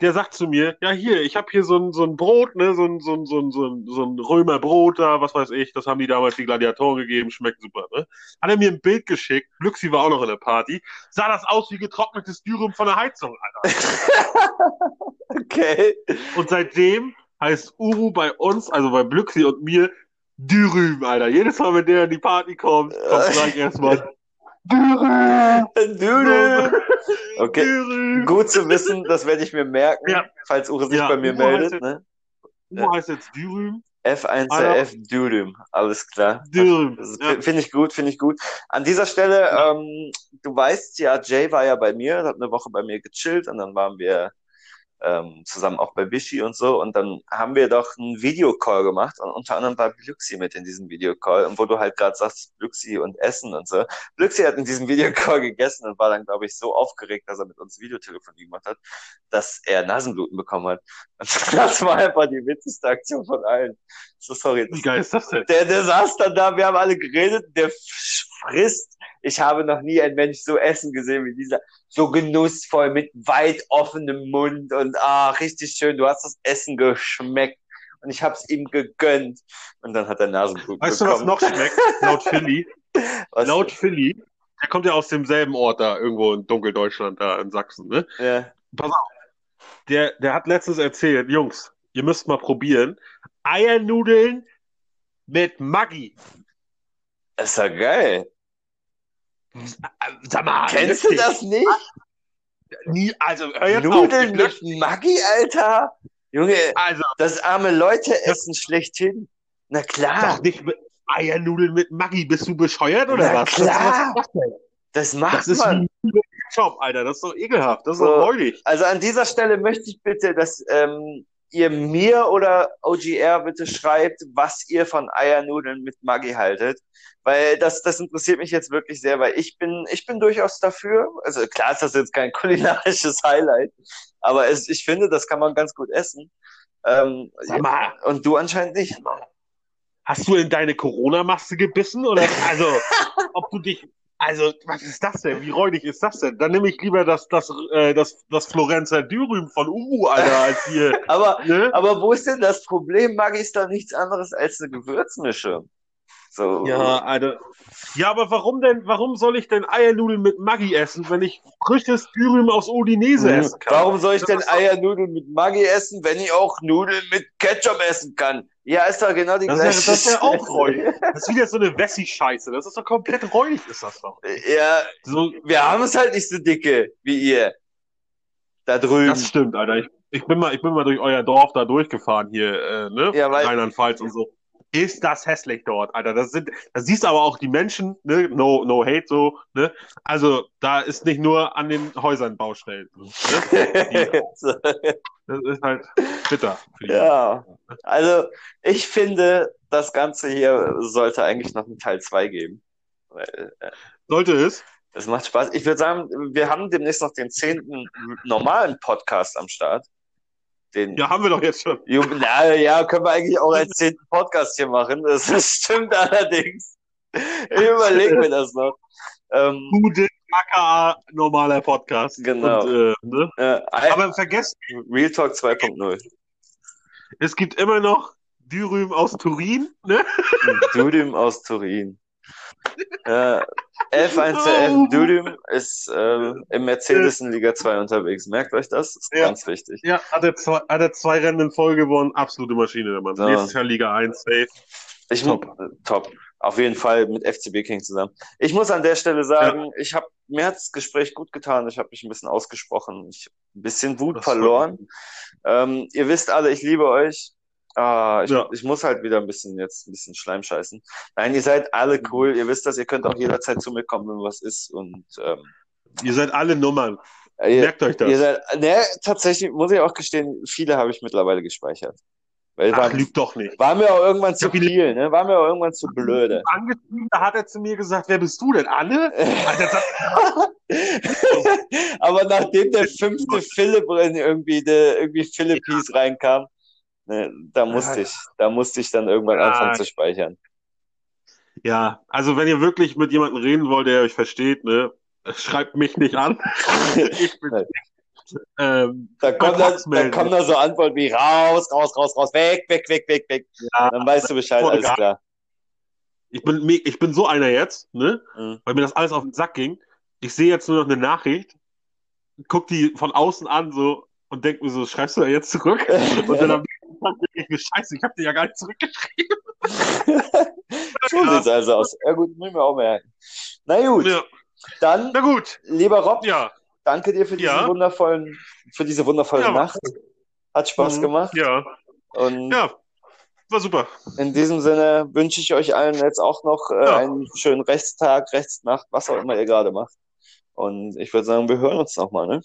Speaker 3: der sagt zu mir, ja hier, ich habe hier so ein, so ein Brot, ne, so ein, so ein, so ein, so ein, so ein Römerbrot da, was weiß ich, das haben die damals die Gladiatoren gegeben, schmeckt super, ne? Hat er mir ein Bild geschickt, Glücksi war auch noch in der Party, sah das aus wie getrocknetes Dürüm von der Heizung, Alter.
Speaker 2: Okay.
Speaker 3: Und seitdem heißt Uru bei uns, also bei Glücksi und mir, Dürüm, Alter. Jedes Mal, wenn der in die Party kommt, kommt gleich erstmal Dürüm.
Speaker 2: Okay. Gut zu wissen, das werde ich mir merken,
Speaker 3: Ja.
Speaker 2: falls Uwe sich
Speaker 3: Ja,
Speaker 2: bei mir
Speaker 3: Uwe heißt
Speaker 2: meldet.
Speaker 3: jetzt-
Speaker 2: Ne?
Speaker 3: Uru heißt jetzt Dürüm.
Speaker 2: F1CF Dürüm, alles klar.
Speaker 3: Dürüm. Ja.
Speaker 2: Finde ich gut, finde ich gut. An dieser Stelle, ähm, du weißt ja, Jay war ja bei mir, hat eine Woche bei mir gechillt und dann waren wir ähm, zusammen auch bei Vichy und so und dann haben wir doch einen Videocall gemacht und unter anderem war Bluxi mit in diesem Videocall und wo du halt gerade sagst, Bluxi und Essen und so. Bluxi hat in diesem Videocall gegessen und war dann, glaube ich, so aufgeregt, dass er mit uns Videotelefonie gemacht hat, dass er Nasenbluten bekommen hat. Und das war einfach die witzigste Aktion von allen. So sorry.
Speaker 3: Wie geil ist das denn?
Speaker 2: Der, der saß dann da, wir haben alle geredet, der frisst. Ich habe noch nie einen Mensch so essen gesehen wie dieser. So genussvoll, mit weit offenem Mund und ah, richtig schön. Du hast das Essen geschmeckt und ich habe es ihm gegönnt. Und dann hat er Nasenbluten
Speaker 3: Weißt du, was
Speaker 2: bekommen.
Speaker 3: noch schmeckt? Laut Philly.
Speaker 2: Was?
Speaker 3: Laut Philly. Der kommt ja aus demselben Ort da, irgendwo in Dunkeldeutschland, da in Sachsen, ne?
Speaker 2: Ja.
Speaker 3: Pass auf. Der, der hat letztens erzählt, Jungs, ihr müsst mal probieren. Eiernudeln mit Maggi.
Speaker 2: Ist ja geil.
Speaker 3: Sag mal,
Speaker 2: Kennst du das nicht?
Speaker 3: Nie, also, hör jetzt
Speaker 2: Nudeln
Speaker 3: auf. Ich
Speaker 2: mit Maggi, Alter? Junge,
Speaker 3: Also,
Speaker 2: das arme Leute essen schlechthin. Na klar,
Speaker 3: doch nicht mit Eiernudeln mit Maggi. Bist du bescheuert oder
Speaker 2: Na
Speaker 3: was?
Speaker 2: klar.
Speaker 3: Was ist das
Speaker 2: das macht
Speaker 3: Das ist
Speaker 2: man.
Speaker 3: wie Job, Alter. Das ist doch ekelhaft. Das ist
Speaker 2: So.
Speaker 3: doch räudig.
Speaker 2: Also an dieser Stelle möchte ich bitte, dass ähm, ihr mir oder OGR bitte schreibt, was ihr von Eiernudeln mit Maggi haltet. Weil das, das interessiert mich jetzt wirklich sehr, weil ich bin, ich bin durchaus dafür. Also klar ist das jetzt kein kulinarisches Highlight, aber es, ich finde, das kann man ganz gut essen. Ähm,
Speaker 3: mal,
Speaker 2: und du anscheinend nicht.
Speaker 3: hast du in deine Corona-Maske gebissen? Oder, also, ob du dich, also, was ist das denn? Wie räudig ist das denn? Dann nehme ich lieber das, das, äh, das, das Florenzer Dürüm von Uhu, Alter, als hier,
Speaker 2: Aber,
Speaker 3: ne?
Speaker 2: aber wo ist denn das Problem? Maggi ist doch nichts anderes als eine Gewürzmischung. So.
Speaker 3: Ja, Alter. Ja, aber warum denn, warum soll ich denn Eiernudeln mit Maggi essen, wenn ich frisches Dürüm aus Odinese
Speaker 2: Hm,
Speaker 3: essen kann?
Speaker 2: Warum soll ich
Speaker 3: Das
Speaker 2: denn
Speaker 3: ist
Speaker 2: Eiernudeln mit Maggi essen, wenn ich auch Nudeln mit Ketchup essen kann? Ja, ist doch genau die
Speaker 3: Das
Speaker 2: gleiche
Speaker 3: das wär auch
Speaker 2: Scheiße.
Speaker 3: räudig. Das ist wieder so eine Wessi-Scheiße. Das ist doch komplett räudig, ist das doch.
Speaker 2: Ja,
Speaker 3: So,
Speaker 2: wir haben es halt nicht so dicke wie ihr. Da drüben.
Speaker 3: das stimmt, Alter. Ich, ich bin mal, ich bin mal durch euer Dorf da durchgefahren hier, äh, ne?
Speaker 2: Ja, weil-
Speaker 3: Rheinland-Pfalz und so. Ist das hässlich dort, Alter. Das sind, da siehst du aber auch die Menschen, ne? No, no hate so, ne? Also, da ist nicht nur an den Häusern Baustellen. Ne? Das ist halt bitter.
Speaker 2: Ja, also ich finde, das Ganze hier sollte eigentlich noch einen Teil 2 geben. Weil, äh,
Speaker 3: Sollte es?
Speaker 2: Es macht Spaß. Ich würde sagen, wir haben demnächst noch den zehnten normalen Podcast am Start. Den
Speaker 3: Ja, haben wir doch jetzt schon.
Speaker 2: Ju- Na, ja, können wir eigentlich auch als zehnten Podcast hier machen. Das stimmt allerdings. Ich überlege mir das noch. Ähm,
Speaker 3: Gute, aka normaler Podcast.
Speaker 2: Genau.
Speaker 3: Und, äh, ne?
Speaker 2: äh,
Speaker 3: Aber vergesst,
Speaker 2: Real Talk 2.0.
Speaker 3: es gibt immer noch Dürüm aus Turin, ne?
Speaker 2: Dudüm aus Turin. Äh, F1CF Dudüm ist äh, im Mercedes in Liga 2 unterwegs. Merkt euch das? ist
Speaker 3: Ja.
Speaker 2: ganz wichtig.
Speaker 3: Ja, hat er zwei, hat er zwei Rennen in Folge gewonnen. Absolute Maschine, der Mann.
Speaker 2: So.
Speaker 3: Nächstes Jahr Liga 1, safe.
Speaker 2: Ich
Speaker 3: Top.
Speaker 2: top. top. Auf jeden Fall mit FCB King zusammen. Ich muss an der Stelle sagen, ich habe mir hat das Gespräch gut getan. Ich habe mich ein bisschen ausgesprochen. Ich ein bisschen Wut
Speaker 3: Das
Speaker 2: verloren. Ähm, ihr wisst alle, ich liebe euch. Ah, ich,
Speaker 3: Ja.
Speaker 2: ich muss halt wieder ein bisschen jetzt ein bisschen Schleim scheißen. Nein, ihr seid alle cool. Ihr wisst das. Ihr könnt auch jederzeit zu mir kommen, wenn was ist. Und ähm,
Speaker 3: Ihr seid alle Nummern.
Speaker 2: ihr,
Speaker 3: Merkt euch das.
Speaker 2: ihr seid, ne, tatsächlich muss ich auch gestehen, viele habe ich mittlerweile gespeichert. Weil
Speaker 3: Ach,
Speaker 2: war,
Speaker 3: lügt doch nicht.
Speaker 2: war mir auch irgendwann zu viel, ne? War mir auch irgendwann zu blöde.
Speaker 3: Angeschrieben, da hat er zu mir gesagt, wer bist du denn, Anne? Das,
Speaker 2: Aber nachdem der fünfte Philipp in irgendwie, der irgendwie Philippis reinkam, ne, da musste ich, da musste ich dann irgendwann
Speaker 3: Ja.
Speaker 2: anfangen zu speichern.
Speaker 3: ja, also wenn ihr wirklich mit jemandem reden wollt, der euch versteht, ne, schreibt mich nicht an. ich bin, ähm,
Speaker 2: Da kommt, da, da kommen da so Antworten wie raus, raus, raus, raus, weg, weg, weg, weg, weg.
Speaker 3: Ja,
Speaker 2: Dann weißt du Bescheid, alles
Speaker 3: geil.
Speaker 2: klar.
Speaker 3: ich bin, ich bin so einer jetzt, ne,
Speaker 2: Mhm.
Speaker 3: weil mir das alles auf den Sack ging. Ich sehe jetzt nur noch eine Nachricht, guck die von außen an so und denk mir so, schreibst du da jetzt zurück? Und dann denk ich mir, scheiße, ich hab dir ja gar nicht zurückgeschrieben.
Speaker 2: So sieht's also aus. Ja gut, müssen wir auch merken. Na gut,
Speaker 3: Ja.
Speaker 2: dann,
Speaker 3: Na gut,
Speaker 2: lieber Rob,
Speaker 3: ja.
Speaker 2: danke dir für diesen
Speaker 3: Ja.
Speaker 2: wundervollen, für diese wundervolle
Speaker 3: Ja.
Speaker 2: Nacht. Hat Spaß
Speaker 3: Mhm.
Speaker 2: gemacht.
Speaker 3: Ja,
Speaker 2: Und
Speaker 3: ja, war super.
Speaker 2: in diesem Sinne wünsche ich euch allen jetzt auch noch äh,
Speaker 3: Ja.
Speaker 2: einen schönen Rechtstag, Rechtsnacht, was auch immer ihr gerade macht. Und ich würde sagen, wir hören uns nochmal, ne?